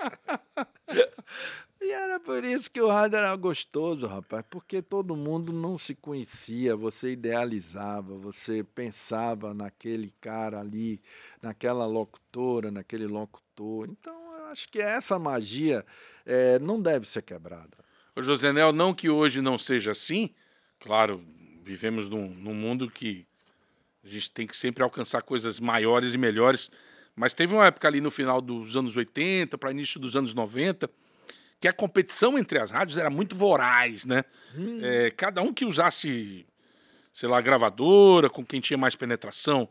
e era por isso que o rádio era gostoso, rapaz, porque todo mundo não se conhecia, você idealizava, você pensava naquele cara ali, naquela locutora, naquele locutor. Então, eu acho que essa magia é, não deve ser quebrada. Ô Josenel, não que hoje não seja assim, claro, vivemos num, num mundo que a gente tem que sempre alcançar coisas maiores e melhores. Mas teve uma época ali no final dos anos 80 para início dos anos 90 que a competição entre as rádios era muito voraz, né? Hum. É, cada um que usasse, sei lá, gravadora, com quem tinha mais penetração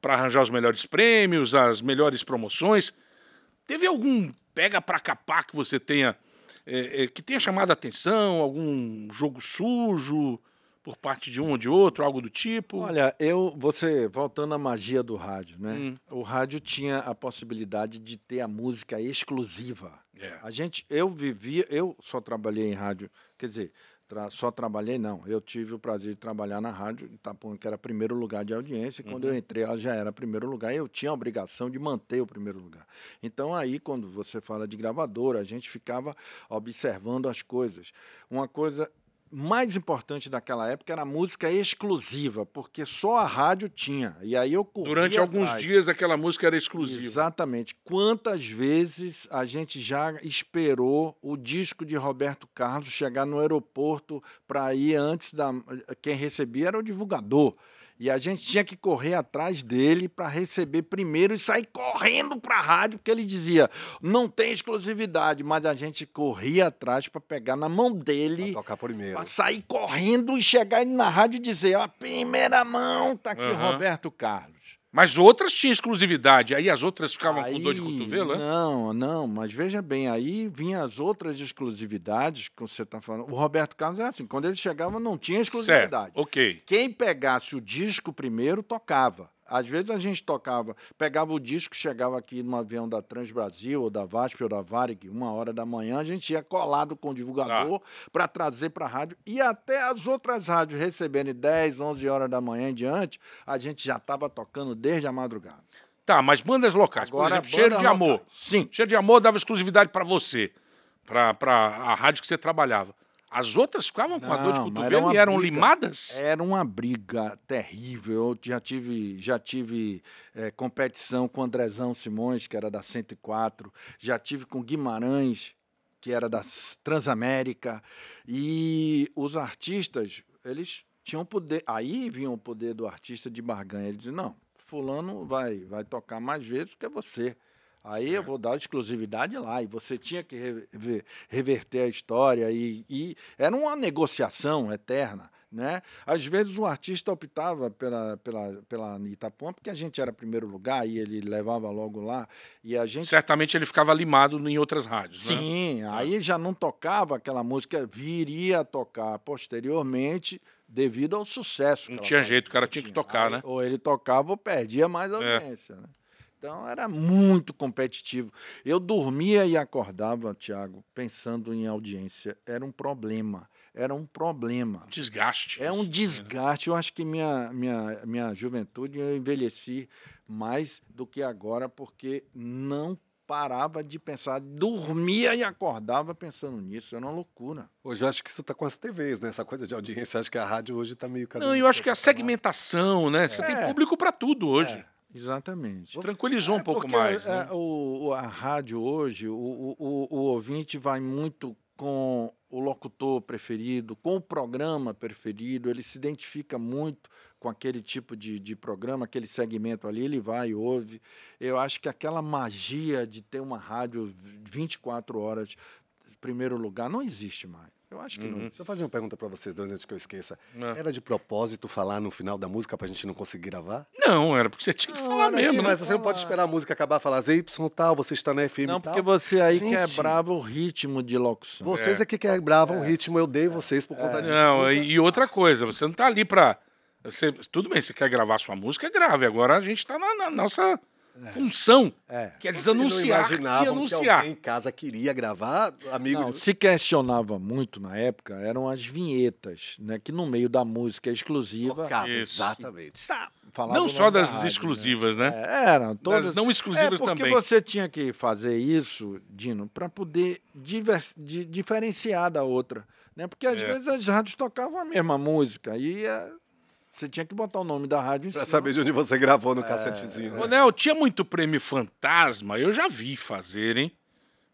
para arranjar os melhores prêmios, as melhores promoções. Teve algum pega para capar que você tenha é, é, que tenha chamado a atenção, algum jogo sujo? Por parte de um ou de outro, algo do tipo? Olha, eu, você, voltando à magia do rádio, né? Hum. O rádio tinha a possibilidade de ter a música exclusiva. É. A gente, eu vivia, eu só trabalhei em rádio, quer dizer, tra- só trabalhei não, eu tive o prazer de trabalhar na rádio Itapuã, que era primeiro lugar de audiência, e quando eu entrei ela já era primeiro lugar, e eu tinha a obrigação de manter o primeiro lugar. Então aí, quando você fala de gravadora, a gente ficava observando as coisas. Uma coisa mais importante daquela época era a música exclusiva, porque só a rádio tinha. E aí eu corria Durante alguns atrás. dias aquela música era exclusiva. Exatamente. Quantas vezes a gente já esperou o disco de Roberto Carlos chegar no aeroporto para ir antes da. Quem recebia era o divulgador. E a gente tinha que correr atrás dele para receber primeiro e sair correndo para a rádio, porque ele dizia: não tem exclusividade, mas a gente corria atrás para pegar na mão Pra dele tocar primeiro. Pra sair correndo e chegar na rádio e dizer, ó, primeira mão, tá aqui Aham. Roberto Carlos. Mas outras tinham exclusividade. Aí as outras ficavam com dor de Aí, cotovelo, né? Não, não, mas veja bem, aí vinham as outras exclusividades que você está falando. O Roberto Carlos é assim, quando ele chegava não tinha exclusividade. Certo, ok. Quem pegasse o disco primeiro tocava. Às vezes a gente tocava, pegava o disco, chegava aqui no avião da Transbrasil, ou da VASP, ou da Varig, uma hora da manhã, a gente ia colado com o divulgador Tá. para trazer para a rádio. E até as outras rádios receberem 10, 11 horas da manhã em diante, a gente já estava tocando desde a madrugada. Tá, mas bandas locais, por exemplo, Cheiro de Amor. Sim. Cheiro de Amor dava exclusividade para você, para a rádio que você trabalhava. As outras ficavam com a dor de cotovelo uma e eram briga. limadas? Era uma briga terrível. Eu já tive, já tive eh, competição com Andrezão Simões, que era da 104, já tive com Guimarães, que era da Transamérica, e os artistas, eles tinham poder. Aí vinha o poder do artista de barganha. Ele dizia: não, fulano vai, vai tocar mais vezes que você. Aí eu vou dar exclusividade lá. E você tinha que rever- reverter a história. E, e era uma negociação eterna. Né? Às vezes o artista optava pela, pela, pela Itapuã, porque a gente era primeiro lugar e ele levava logo lá. E a gente Certamente ele ficava limado em outras rádios, né? Sim, aí já não tocava aquela música, viria a tocar posteriormente devido ao sucesso. Não tinha jeito, o cara tinha que tocar, Aí, né? Ou ele tocava ou perdia mais É. audiência. Né? Então era muito competitivo. Eu dormia e acordava, Tiago, pensando em audiência. Era um problema. Era um problema. Desgaste. É um né? desgaste. Eu acho que minha, minha, minha juventude eu envelheci mais do que agora, porque não parava de pensar, dormia e acordava pensando nisso. Era uma loucura. Hoje eu acho que isso tá com as TVs, né? Essa coisa de audiência. Acho que a rádio hoje tá meio Não, eu acho que a segmentação, né? Você tem É. público para tudo hoje. É, exatamente. Tranquilizou um É, pouco porque, mais. é, né? o, o- a rádio hoje, o, o, o- o ouvinte vai muito com o locutor preferido, com o programa preferido, ele se identifica muito com aquele tipo de, de programa, aquele segmento ali, ele vai e ouve. Eu acho que aquela magia de ter uma rádio 24 horas, em primeiro lugar, não existe mais. Eu acho que não Uhum. Deixa eu fazer uma pergunta pra vocês dois antes que eu esqueça. É. Era de propósito falar no final da música pra gente não conseguir gravar? Não, era porque você tinha que Não, falar mesmo, assim, né? mas você não pode esperar a música acabar e falar ZY tal, você está na FM Não, e tal. porque você aí Gente. quebrava o ritmo de locução. Vocês é que quebravam o ritmo, eu dei vocês por conta disso. Não, e, e outra coisa, você não tá ali pra. Você, tudo bem, você quer gravar sua música, grave. Agora a gente tá na, na nossa função, É. que é desanunciar e que anunciar. alguém em casa queria gravar, amigo Não, de... se questionava muito na época eram as vinhetas, né? Que no meio da música exclusiva. Tocava, exatamente. Tá, Não só das rádio, exclusivas, né? né? É, eram todas. Das não exclusivas é porque também. você tinha que fazer isso, Dino, para poder diver- di- diferenciar da outra. Né? Porque às É. vezes as rádios tocavam a mesma música e é, você tinha que botar o nome da rádio em Pra cima. saber de onde você gravou É, no cassetezinho. Ô, Nel, tinha muito prêmio fantasma, eu já vi fazer, hein?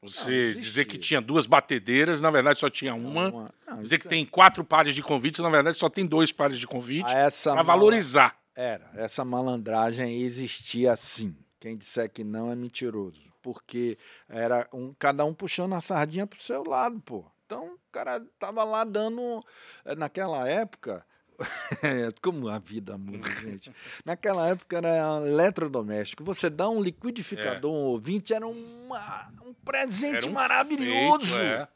Você Não, dizer que tinha duas batedeiras, na verdade só tinha uma. Uma- não, dizer que é- tem quatro pares de convites, na verdade só tem dois pares de convite. Ah, essa Pra mala- valorizar. Era, essa malandragem existia sim. Quem disser que não é mentiroso. Porque era um, cada um puxando a sardinha pro seu lado, pô. Então, o cara tava lá dando. eh, Naquela época. Como a vida muda, gente. Naquela época era eletrodoméstico. Você dá um liquidificador, um ouvinte, era uma- um presente Era um maravilhoso feito, é.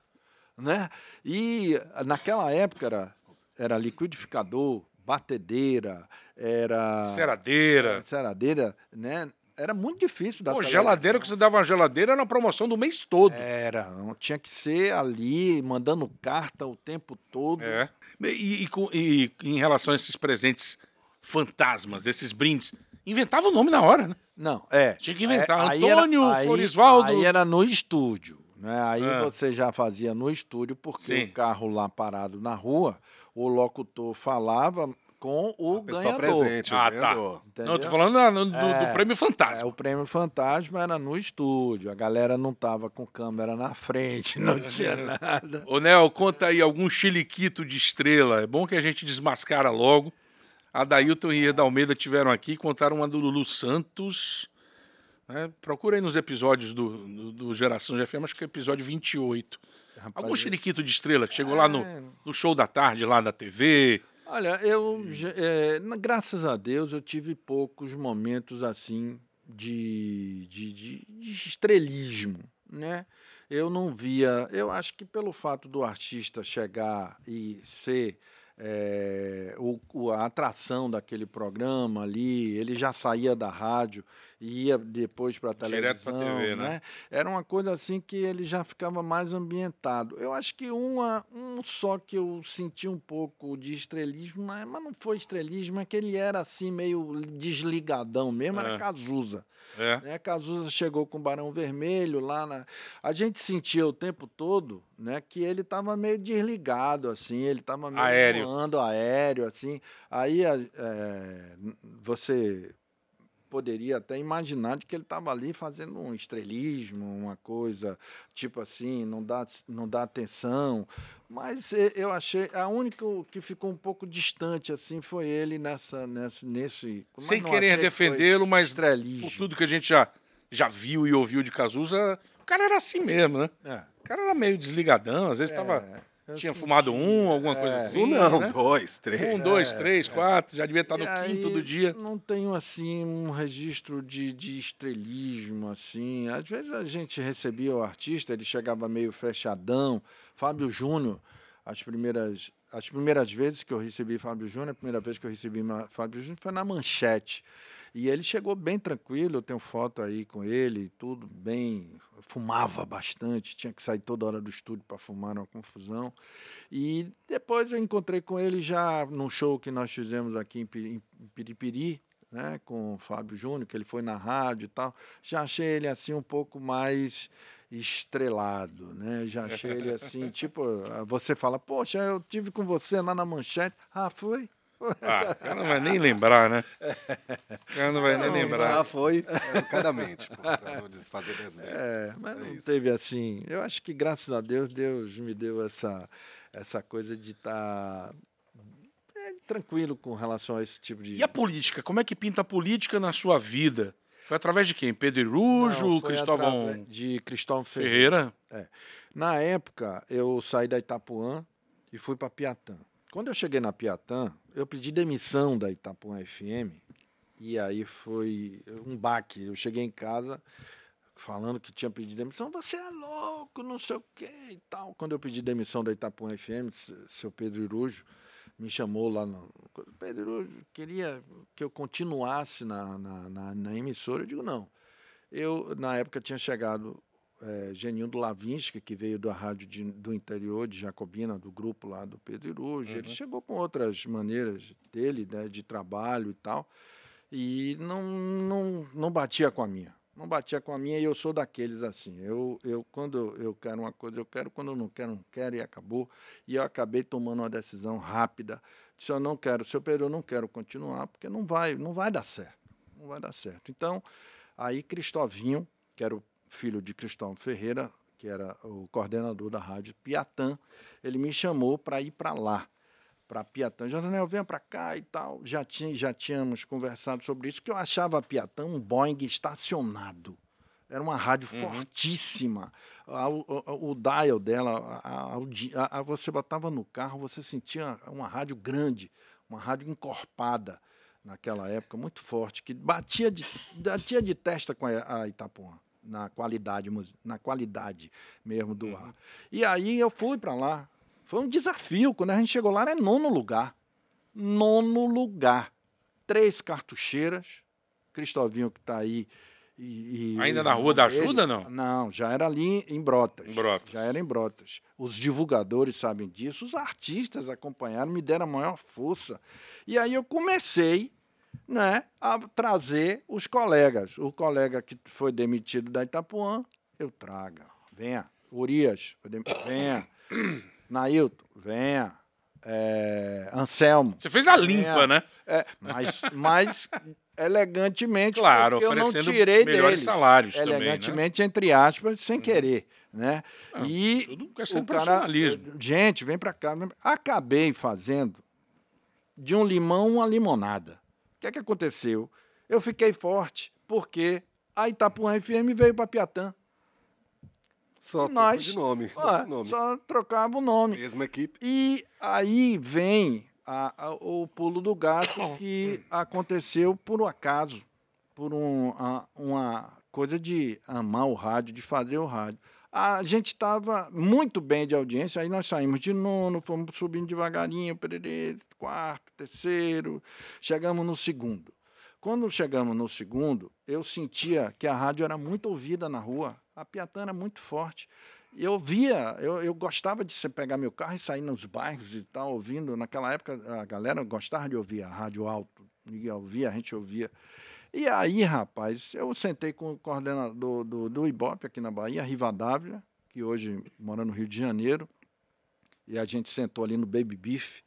né? E naquela época era era liquidificador, batedeira, era Ceradeira. ceradeira, né? Era muito difícil da Pô, televisão. geladeira que você dava uma geladeira era uma promoção do mês todo. Era, não tinha que ser ali, mandando carta o tempo todo. É. E, e com- e em relação a esses presentes fantasmas, esses brindes, inventava o nome na hora, né? Não, é. Tinha que inventar. É, Antônio era- aí- Florisvaldo. Aí era no estúdio. Né? Aí Ah. você já fazia no estúdio, porque Sim. o carro lá parado na rua, o locutor falava com o A pessoa ganhador. presente, Ah, tá. ganhador. Não, entendeu? tô falando ah, do, do É, prêmio É, fantasma. o prêmio Fantasma era no estúdio. A galera não tava com câmera na frente, não tinha nada. Ô, Nel, conta aí algum chiliquito de estrela. É bom que a gente desmascara logo. A Dailton e Eda Almeida tiveram aqui, contaram uma do Lulu Santos. né? Procura aí nos episódios do, do, do Geração GFM, acho que é o episódio 28. Rapaz, Algum chiliquito de estrela que chegou lá no, É. no show da tarde, lá da TV. Olha, eu, é, graças a Deus, eu tive poucos momentos assim de, de, de- de estrelismo, né? Eu não via, eu acho que pelo fato do artista chegar e ser é, o- a atração daquele programa ali, ele já saía da rádio e ia depois para a Direto televisão, pra TV, né? né? Era uma coisa assim que ele já ficava mais ambientado. Eu acho que uma, um só que eu senti um pouco de estrelismo, mas não foi estrelismo, é que ele era assim meio desligadão mesmo, É. era Cazuza. É. Né? Cazuza chegou com o Barão Vermelho lá na. A gente sentia o tempo todo né, que ele estava meio desligado, assim, ele estava meio Aéreo. voando aéreo, assim. Aí a- é, você poderia até imaginar de que ele estava ali fazendo um estrelismo, uma coisa tipo assim, não dá, não dá atenção. Mas e- eu achei, a única que ficou um pouco distante assim foi ele nessa, nessa nesse. mas Sem querer defendê-lo, mas estrelismo. por tudo que a gente já, já viu e ouviu de Cazuza, o cara era assim mesmo, né? É, O cara era meio desligadão, às vezes tava, é, eu tinha senti- fumado um, alguma coisa é. assim. Um não, né? dois, três. Um, dois, três, quatro, já devia estar no E quinto aí, do dia. Não tenho assim um registro de, de estrelismo assim. Às vezes a gente recebia o artista, ele chegava meio fechadão. Fábio Júnior, as primeiras as primeiras vezes que eu recebi Fábio Júnior, a primeira vez que eu recebi Fábio Júnior foi na Manchete. E ele chegou bem tranquilo, eu tenho foto aí com ele, tudo bem, fumava bastante, tinha que sair toda hora do estúdio para fumar, uma confusão. E depois eu encontrei com ele já num show que nós fizemos aqui em Pi- em Piripiri, né, com o Fábio Júnior, que ele foi na rádio e tal. Já achei ele assim um pouco mais estrelado, né? Já achei ele assim, tipo, você fala, poxa, eu tive com você lá na manchete. Ah, foi? Ah, o cara não vai nem lembrar, né? O cara não vai nem Não, lembrar. Já foi educadamente, pô, pra não desfazer das ideias. É, mas É não isso. teve assim. Eu acho que graças a Deus, Deus me deu essa, essa coisa de estar tranquilo com relação a esse tipo de. E a política? Como é que pinta a política na sua vida? Foi através de quem? Pedro Irujo, Não, Cristóvão de Cristóvão Ferreira. Ferreira? Na época, eu saí da Itapuã e fui para Piatã. Quando eu cheguei na Piatã, eu pedi demissão da Itapuã FM e aí foi um baque. Eu cheguei em casa falando que tinha pedido demissão. Você é louco, não sei o quê e tal. Quando eu pedi demissão da Itapuã FM, seu Pedro Irujo me chamou lá no. Pedro Irujo queria que eu continuasse na, na, na, na emissora. Eu digo, não. Eu, na época, tinha chegado é, Geninho do Lavinsky, que veio da rádio de- do interior de Jacobina, do grupo lá do Pedro Irujo. Ele chegou com outras maneiras dele, né, de trabalho e tal, e não, não, não batia com a minha. Não batia com a minha e eu sou daqueles assim. Eu, eu quando eu quero uma coisa, eu quero, quando eu não quero, não quero e acabou. E eu acabei tomando uma decisão rápida. Disse, eu não quero, seu Pedro, eu não quero continuar, porque não vai, não vai dar certo. Não vai dar certo. Então, aí Cristovinho, que era o filho de Cristóvão Ferreira, que era o coordenador da rádio Piatã, ele me chamou para ir para lá, para Piatã. Jornal, venha para cá e tal. Já, tinha, já tínhamos conversado sobre isso, que eu achava a Piatã um Boeing estacionado. Era uma rádio fortíssima. A- O, o- o dial dela, a- a- a- você botava no carro, você sentia uma rádio grande, uma rádio encorpada naquela época, muito forte, que batia de, batia de testa com a a Itapuã, na qualidade, na qualidade mesmo do ar. E aí eu fui para lá, Foi um desafio. Quando a gente chegou lá, era nono lugar. Nono lugar. Três cartucheiras. Cristovinho que está aí. e- e- Ainda na Rua da ele- Ajuda, não? Não, já era ali em Brotas. Em Brotas. Já era em Brotas. Os divulgadores sabem disso, os artistas acompanharam, me deram a maior força. E aí eu comecei né, a trazer os colegas. O colega que foi demitido da Itapuã, eu traga. Venha. Urias, venha. Nailton, venha. É, Anselmo. Você fez a limpa, venha. né? É, mas, mas elegantemente, Claro, eu não tirei melhores deles. salários também, né? Elegantemente, entre aspas, sem querer, né? Ah, e o cara, gente, vem pra cá. Acabei fazendo de um limão uma limonada. O que é que aconteceu? Eu fiquei forte porque a Itapuã FM veio para Piatã. Só Nós- de nome. Outro nome. Só trocava o nome. Mesma equipe. E aí vem a- a- o pulo do gato que aconteceu por um acaso, por um- a- uma coisa de amar o rádio, de fazer o rádio. A gente estava muito bem de audiência, aí nós saímos de nono, fomos subindo devagarinho, pererê, quarto, terceiro, chegamos no segundo. Quando chegamos no segundo, eu sentia que a rádio era muito ouvida na rua, a Piatã era muito forte. Eu via, eu, eu gostava de pegar meu carro e sair nos bairros e tal, ouvindo. Naquela época, a galera gostava de ouvir a rádio alto. Ninguém ouvia, a gente ouvia. E aí, rapaz, eu sentei com o coordenador do, do Ibope aqui na Bahia, Rivadavia, que hoje mora no Rio de Janeiro, e a gente sentou ali no Baby Beef,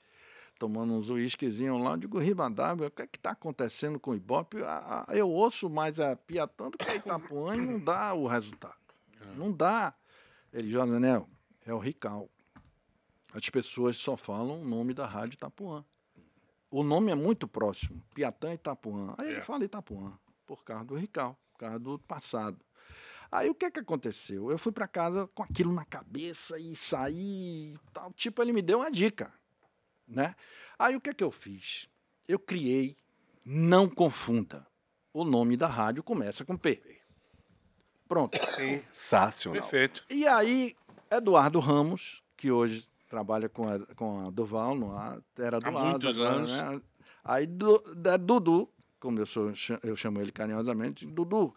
tomando uns uísquezinhos lá. Eu digo, Rivadavia, o que é que está acontecendo com o Ibope? A- a- Eu ouço mais a Piatã do que a Itapuã e não dá o resultado. Não dá. Ele, Josanel, é o Rical. As pessoas só falam o nome da rádio Itapuã. O nome é muito próximo, Piatã e Itapuã. Aí ele É. fala Itapuã, por causa do Rical, por causa do passado. Aí o que que aconteceu? Eu fui para casa com aquilo na cabeça e saí e tal. Tipo, ele me deu uma dica, né? Aí o que que eu fiz? Eu criei, não confunda. O nome da rádio começa com P. Pronto. Sensacional. Perfeito. E aí, Eduardo Ramos, que hoje trabalha com a, com a Duval, no ar, era do Há lado muitos agora, anos. Né? Aí, du, da Dudu, como eu, sou, eu chamo ele carinhosamente, Dudu,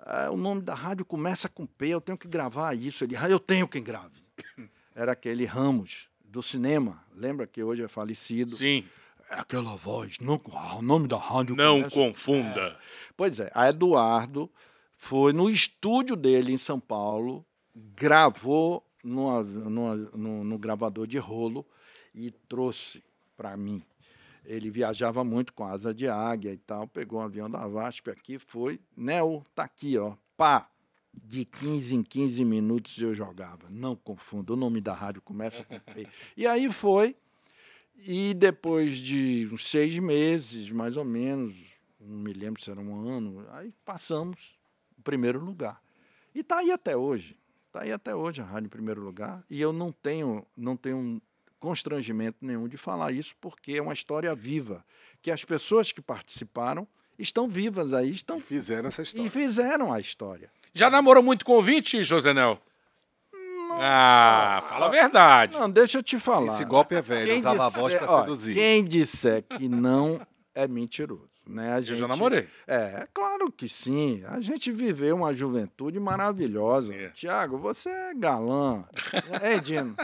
ah, o nome da rádio começa com P, eu tenho que gravar isso. Ele, ah, eu tenho quem grave. Era aquele Ramos, do cinema, lembra que hoje é falecido? Sim. É aquela voz, não, ah, o nome da rádio Não começa confunda. Pois é, a Eduardo foi no estúdio dele em São Paulo, gravou numa- numa- gravador de rolo e trouxe para mim. Ele viajava muito com asa de águia e tal, pegou um avião da VASP aqui, foi. Nel, tá aqui, ó. Pá! De 15 em 15 minutos eu jogava. Não confunda, o nome da rádio começa com P. E aí foi. E depois de uns seis meses, mais ou menos, não me lembro se era um ano, aí passamos o primeiro lugar. E está aí até hoje. Está aí até hoje a rádio em primeiro lugar. E eu não tenho, não tenho constrangimento nenhum de falar isso, porque é uma história viva. Que as pessoas que participaram estão vivas aí, estão E fizeram essa e história. fizeram a história. Já namorou muito convite, Josenel? Ah, fala a verdade. Não, deixa eu te falar. Esse golpe é velho, Quem usava a voz disser- para seduzir. Quem disser que não é mentiroso. Né? A Eu gente, já namorei. É, claro que sim. A gente viveu uma juventude maravilhosa. É. Tiago, você é galã. é, Dino?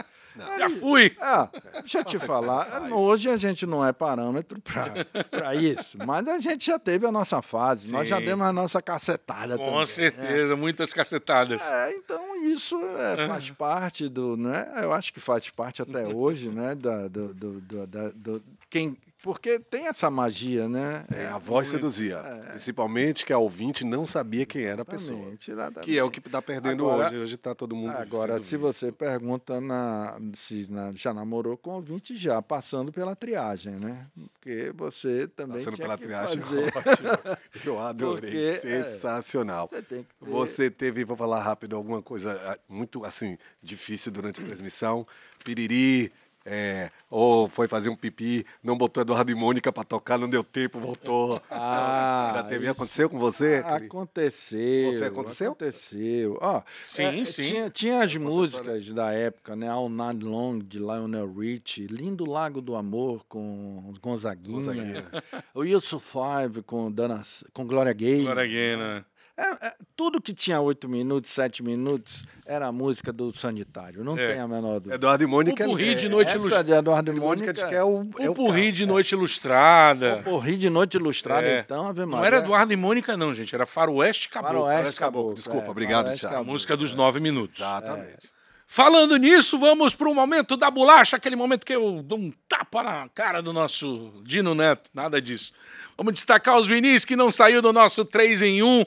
Já fui. É, deixa eu te Nossa, falar. rapaz. Hoje a gente não é parâmetro para isso. Mas a gente já teve a nossa fase. Nós já Sim. demos a nossa cacetada Com também. né? certeza, muitas cacetadas. É, então isso é, faz parte do, né? Eu acho que faz parte até hoje, né? Da, do, do, do- da- do- quem, porque tem essa magia, né? É, a voz seduzia. Principalmente que a ouvinte não sabia quem era a pessoa. Exatamente. Que é o que está perdendo Agora- hoje. Hoje está todo mundo. Agora, se visto. você pergunta na, se na- já namorou com ouvinte, já passando pela triagem, né? Porque você também Passando pela triagem, fazer. ótimo. Eu adorei. Porque, é, Sensacional. Você tem que ter... Você teve, vou falar rápido, alguma coisa ah, muito assim difícil durante a transmissão? Piriri, É, ou foi fazer um pipi, não botou Eduardo e Mônica pra tocar, não deu tempo, voltou. Ah, Já teve, isso- aconteceu com você? Cri? Aconteceu. Você aconteceu? Aconteceu. Ó, Sim, é, sim. Tinha, tinha as músicas da época, né? All Night Long, de Lionel Richie. Lindo Lago do Amor, com Gonzaguinha. Gonzaguinha. O You Survive, com, Dana, com Gloria Gaynor. Agora aqui, né? É, é, tudo que tinha 8 minutos, 7 minutos, era a música do Sanitário. Não É. tem a menor dúvida. Eduardo e Mônica. O Purri é- de noite ilustrada. de Eduardo e Mônica Mônica. diz que é o. é O o Purri de Noite Ilustrada. O Porri de Noite Ilustrada, É. então, Ave Não Maria. era Eduardo e Mônica, não, gente. Era Faroeste Caboclo. Faroeste Caboclo, desculpa, é, obrigado, Faroeste Thiago. A música dos nove minutos. Exatamente. Falando nisso, vamos para o momento da bolacha, aquele momento que eu dou um tapa na cara do nosso Dino Neto. Nada disso. Vamos destacar os Vinícius que não saiu do nosso 3 em 1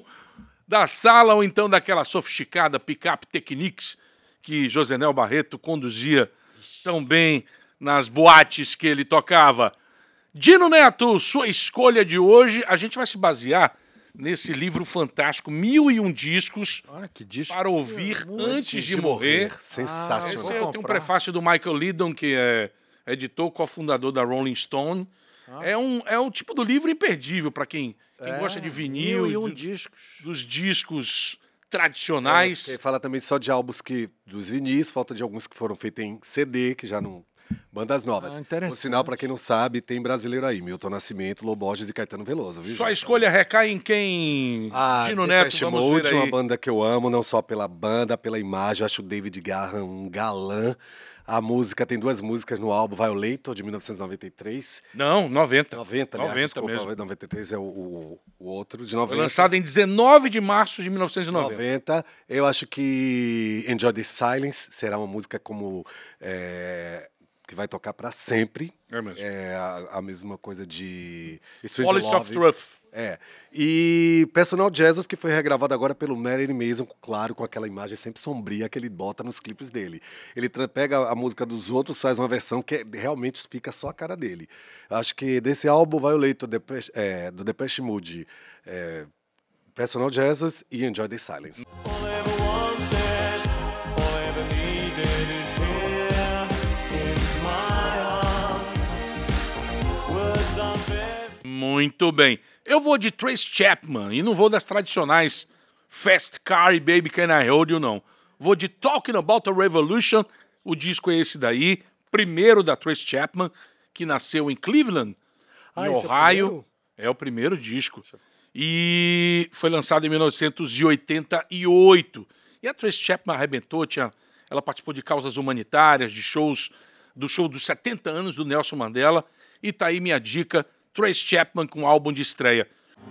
da sala ou então daquela sofisticada picape Technics que Josenel Barreto conduzia tão bem nas boates que ele tocava. Dino Neto, sua escolha de hoje, a gente vai se basear nesse livro fantástico, Mil e Um Discos Olha que disco. para ouvir Muito antes de morrer. Sensacional. Esse vou é, tem um prefácio do Michael Lydon, que é editor, cofundador da Rolling Stone. É, um, é um tipo do livro imperdível para quem, quem É, gosta de vinil, Mil e um do- discos. dos discos tradicionais. Ele fala também só de álbuns que dos vinis, falta de alguns que foram feitos em CD, que já não. Bandas novas. Ah. Por sinal, pra quem não sabe, tem brasileiro aí: Milton Nascimento, Loborges e Caetano Veloso. Viu, Sua gente? escolha recai em quem? Ah, Dino Neto, vamos Mode, ver uma banda que eu amo, não só pela banda, pela imagem. Acho o David Garra um galã. A música tem duas músicas no álbum Violator, de 1993. Não, 90. 90, aliás, 90 desculpa, mesmo. 93 é o, o, o outro, de Foi 90. lançado em 19 de março de 1990. 90. Eu acho que Enjoy the Silence será uma música como é, que vai tocar pra sempre. É mesmo. É a, a mesma coisa de Police of. Truth. É. E Personal Jesus, que foi regravado agora pelo Marilyn Mason, claro, com aquela imagem sempre sombria que ele bota nos clipes dele. Ele pega a música dos outros, faz uma versão que é- realmente fica só a cara dele. Acho que desse álbum Violator Depeche, é, do Depeche Mode, é, Personal Jesus e Enjoy the Silence. Muito bem. Eu vou de Trace Chapman e não vou das tradicionais Fast Car e Baby Can I Hold You, não. Vou de Talking About a Revolution. O disco é esse daí, primeiro da Trace Chapman, que nasceu em Cleveland, Ah, em esse é o Ohio. É o primeiro disco. E foi lançado em 1988. E a Trace Chapman arrebentou, tinha, ela participou de causas humanitárias, de shows, do show dos 70 anos do Nelson Mandela. E tá aí minha dica, Trace Chapman com álbum de estreia.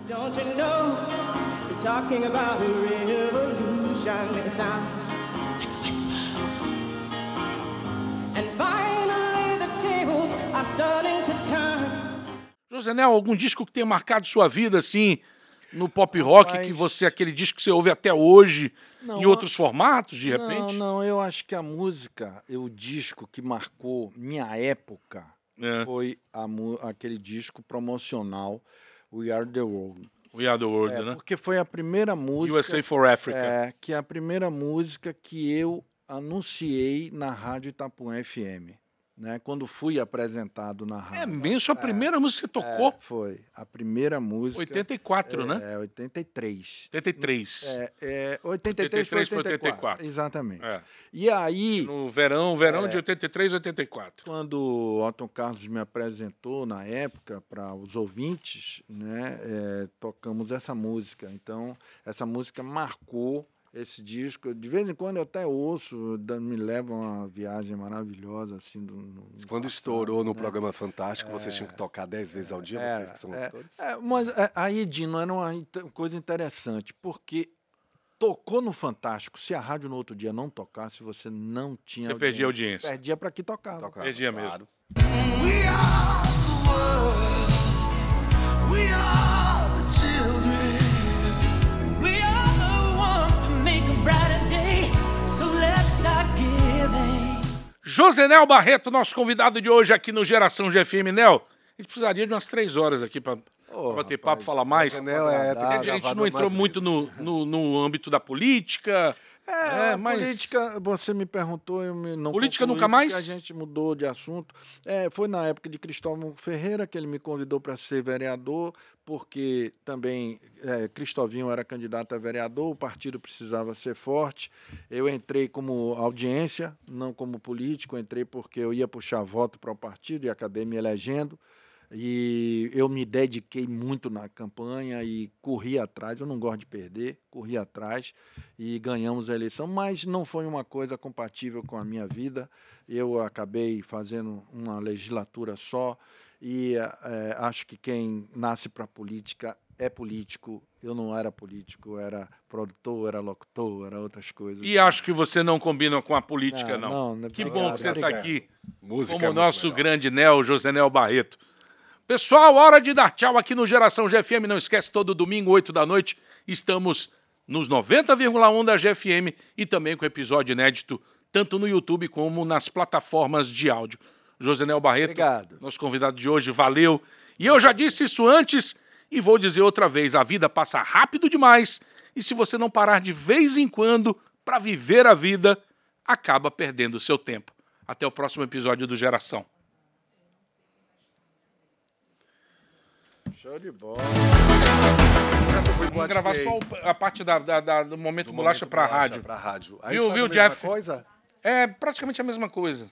Don't you know they're talking about a revolution? It sounds like a whisper. And finally, the tables are starting to turn. Josenel, algum disco que tenha marcado sua vida, assim, no pop rock, Rapaz. que você, aquele disco que você ouve até hoje, Não, em outros formatos, de Não, repente? não, eu acho que a música, o disco que marcou minha época É. foi a aquele disco promocional We Are the World. We Are the World, É, né? porque foi a primeira música. USA for Africa. É, que é a primeira música que eu anunciei na Rádio Itapuã FM. Né? Quando fui apresentado na rádio. É mesmo, a primeira música que você É, tocou? foi. A primeira música. 84, é, né? É, 83. 83. É, é, 83 para 83 pra 84. 84. Exatamente. É. E aí, No verão, verão É. de 83 84. quando o Otton Carlos me apresentou na época para os ouvintes, né, é, tocamos essa música. Então, essa música marcou esse disco. De vez em quando eu até ouço, me leva a uma viagem maravilhosa assim. Do, no- Quando passado, estourou no né? programa Fantástico, você tinha que tocar 10 vezes ao dia, É, vocês que são é, todos. é, mas é, aí, Dino, era uma coisa interessante, porque tocou no Fantástico. Se a rádio no outro dia não tocasse, você não tinha Você perdia audiência. Perdia para que tocava. Tocava, Perdia mesmo. claro. We are the world. Josenel Barreto, nosso convidado de hoje aqui no Geração GFM. Nel, a gente precisaria de umas três horas aqui para Ô, bater rapaz, papo, falar mais. Josenel é, Porque a gente não entrou muito no, no, no âmbito da política, É, É, mas- política, você me perguntou, eu me, não Política nunca mais? A gente mudou de assunto. É, foi na época de Cristóvão Ferreira que ele me convidou para ser vereador, porque também é, Cristovinho era candidato a vereador, o partido precisava ser forte. Eu entrei como audiência, não como político, entrei porque eu ia puxar voto para o partido e acabei me elegendo. E eu me dediquei muito na campanha e corri atrás. Eu não gosto de perder, corri atrás e ganhamos a eleição, mas não foi uma coisa compatível com a minha vida. Eu acabei fazendo uma legislatura só e eh, acho que quem nasce para política é político. Eu não era político, era produtor, era locutor, era outras coisas. E acho que você não combina com a política, Ah, não. não, não é que obrigado, bom que você está aqui. Música como é o muito nosso legal. grande Nel, José Nel Barreto. Pessoal, hora de dar tchau aqui no Geração GFM. Não esquece, todo domingo, 8 da noite, estamos nos 90,1 da GFM e também com episódio inédito, tanto no YouTube como nas plataformas de áudio. José Nel Barreto, Obrigado. nosso convidado de hoje, valeu. E eu já disse isso antes e vou dizer outra vez: a vida passa rápido demais e se você não parar de vez em quando para viver a vida, acaba perdendo o seu tempo. Até o próximo episódio do Geração. Show de bola. Vamos gravar só a parte da, da- da- do momento Do bolacha para rádio. Pra rádio. Aí Viu, faz viu, a mesma Jeff? coisa? É praticamente a mesma coisa.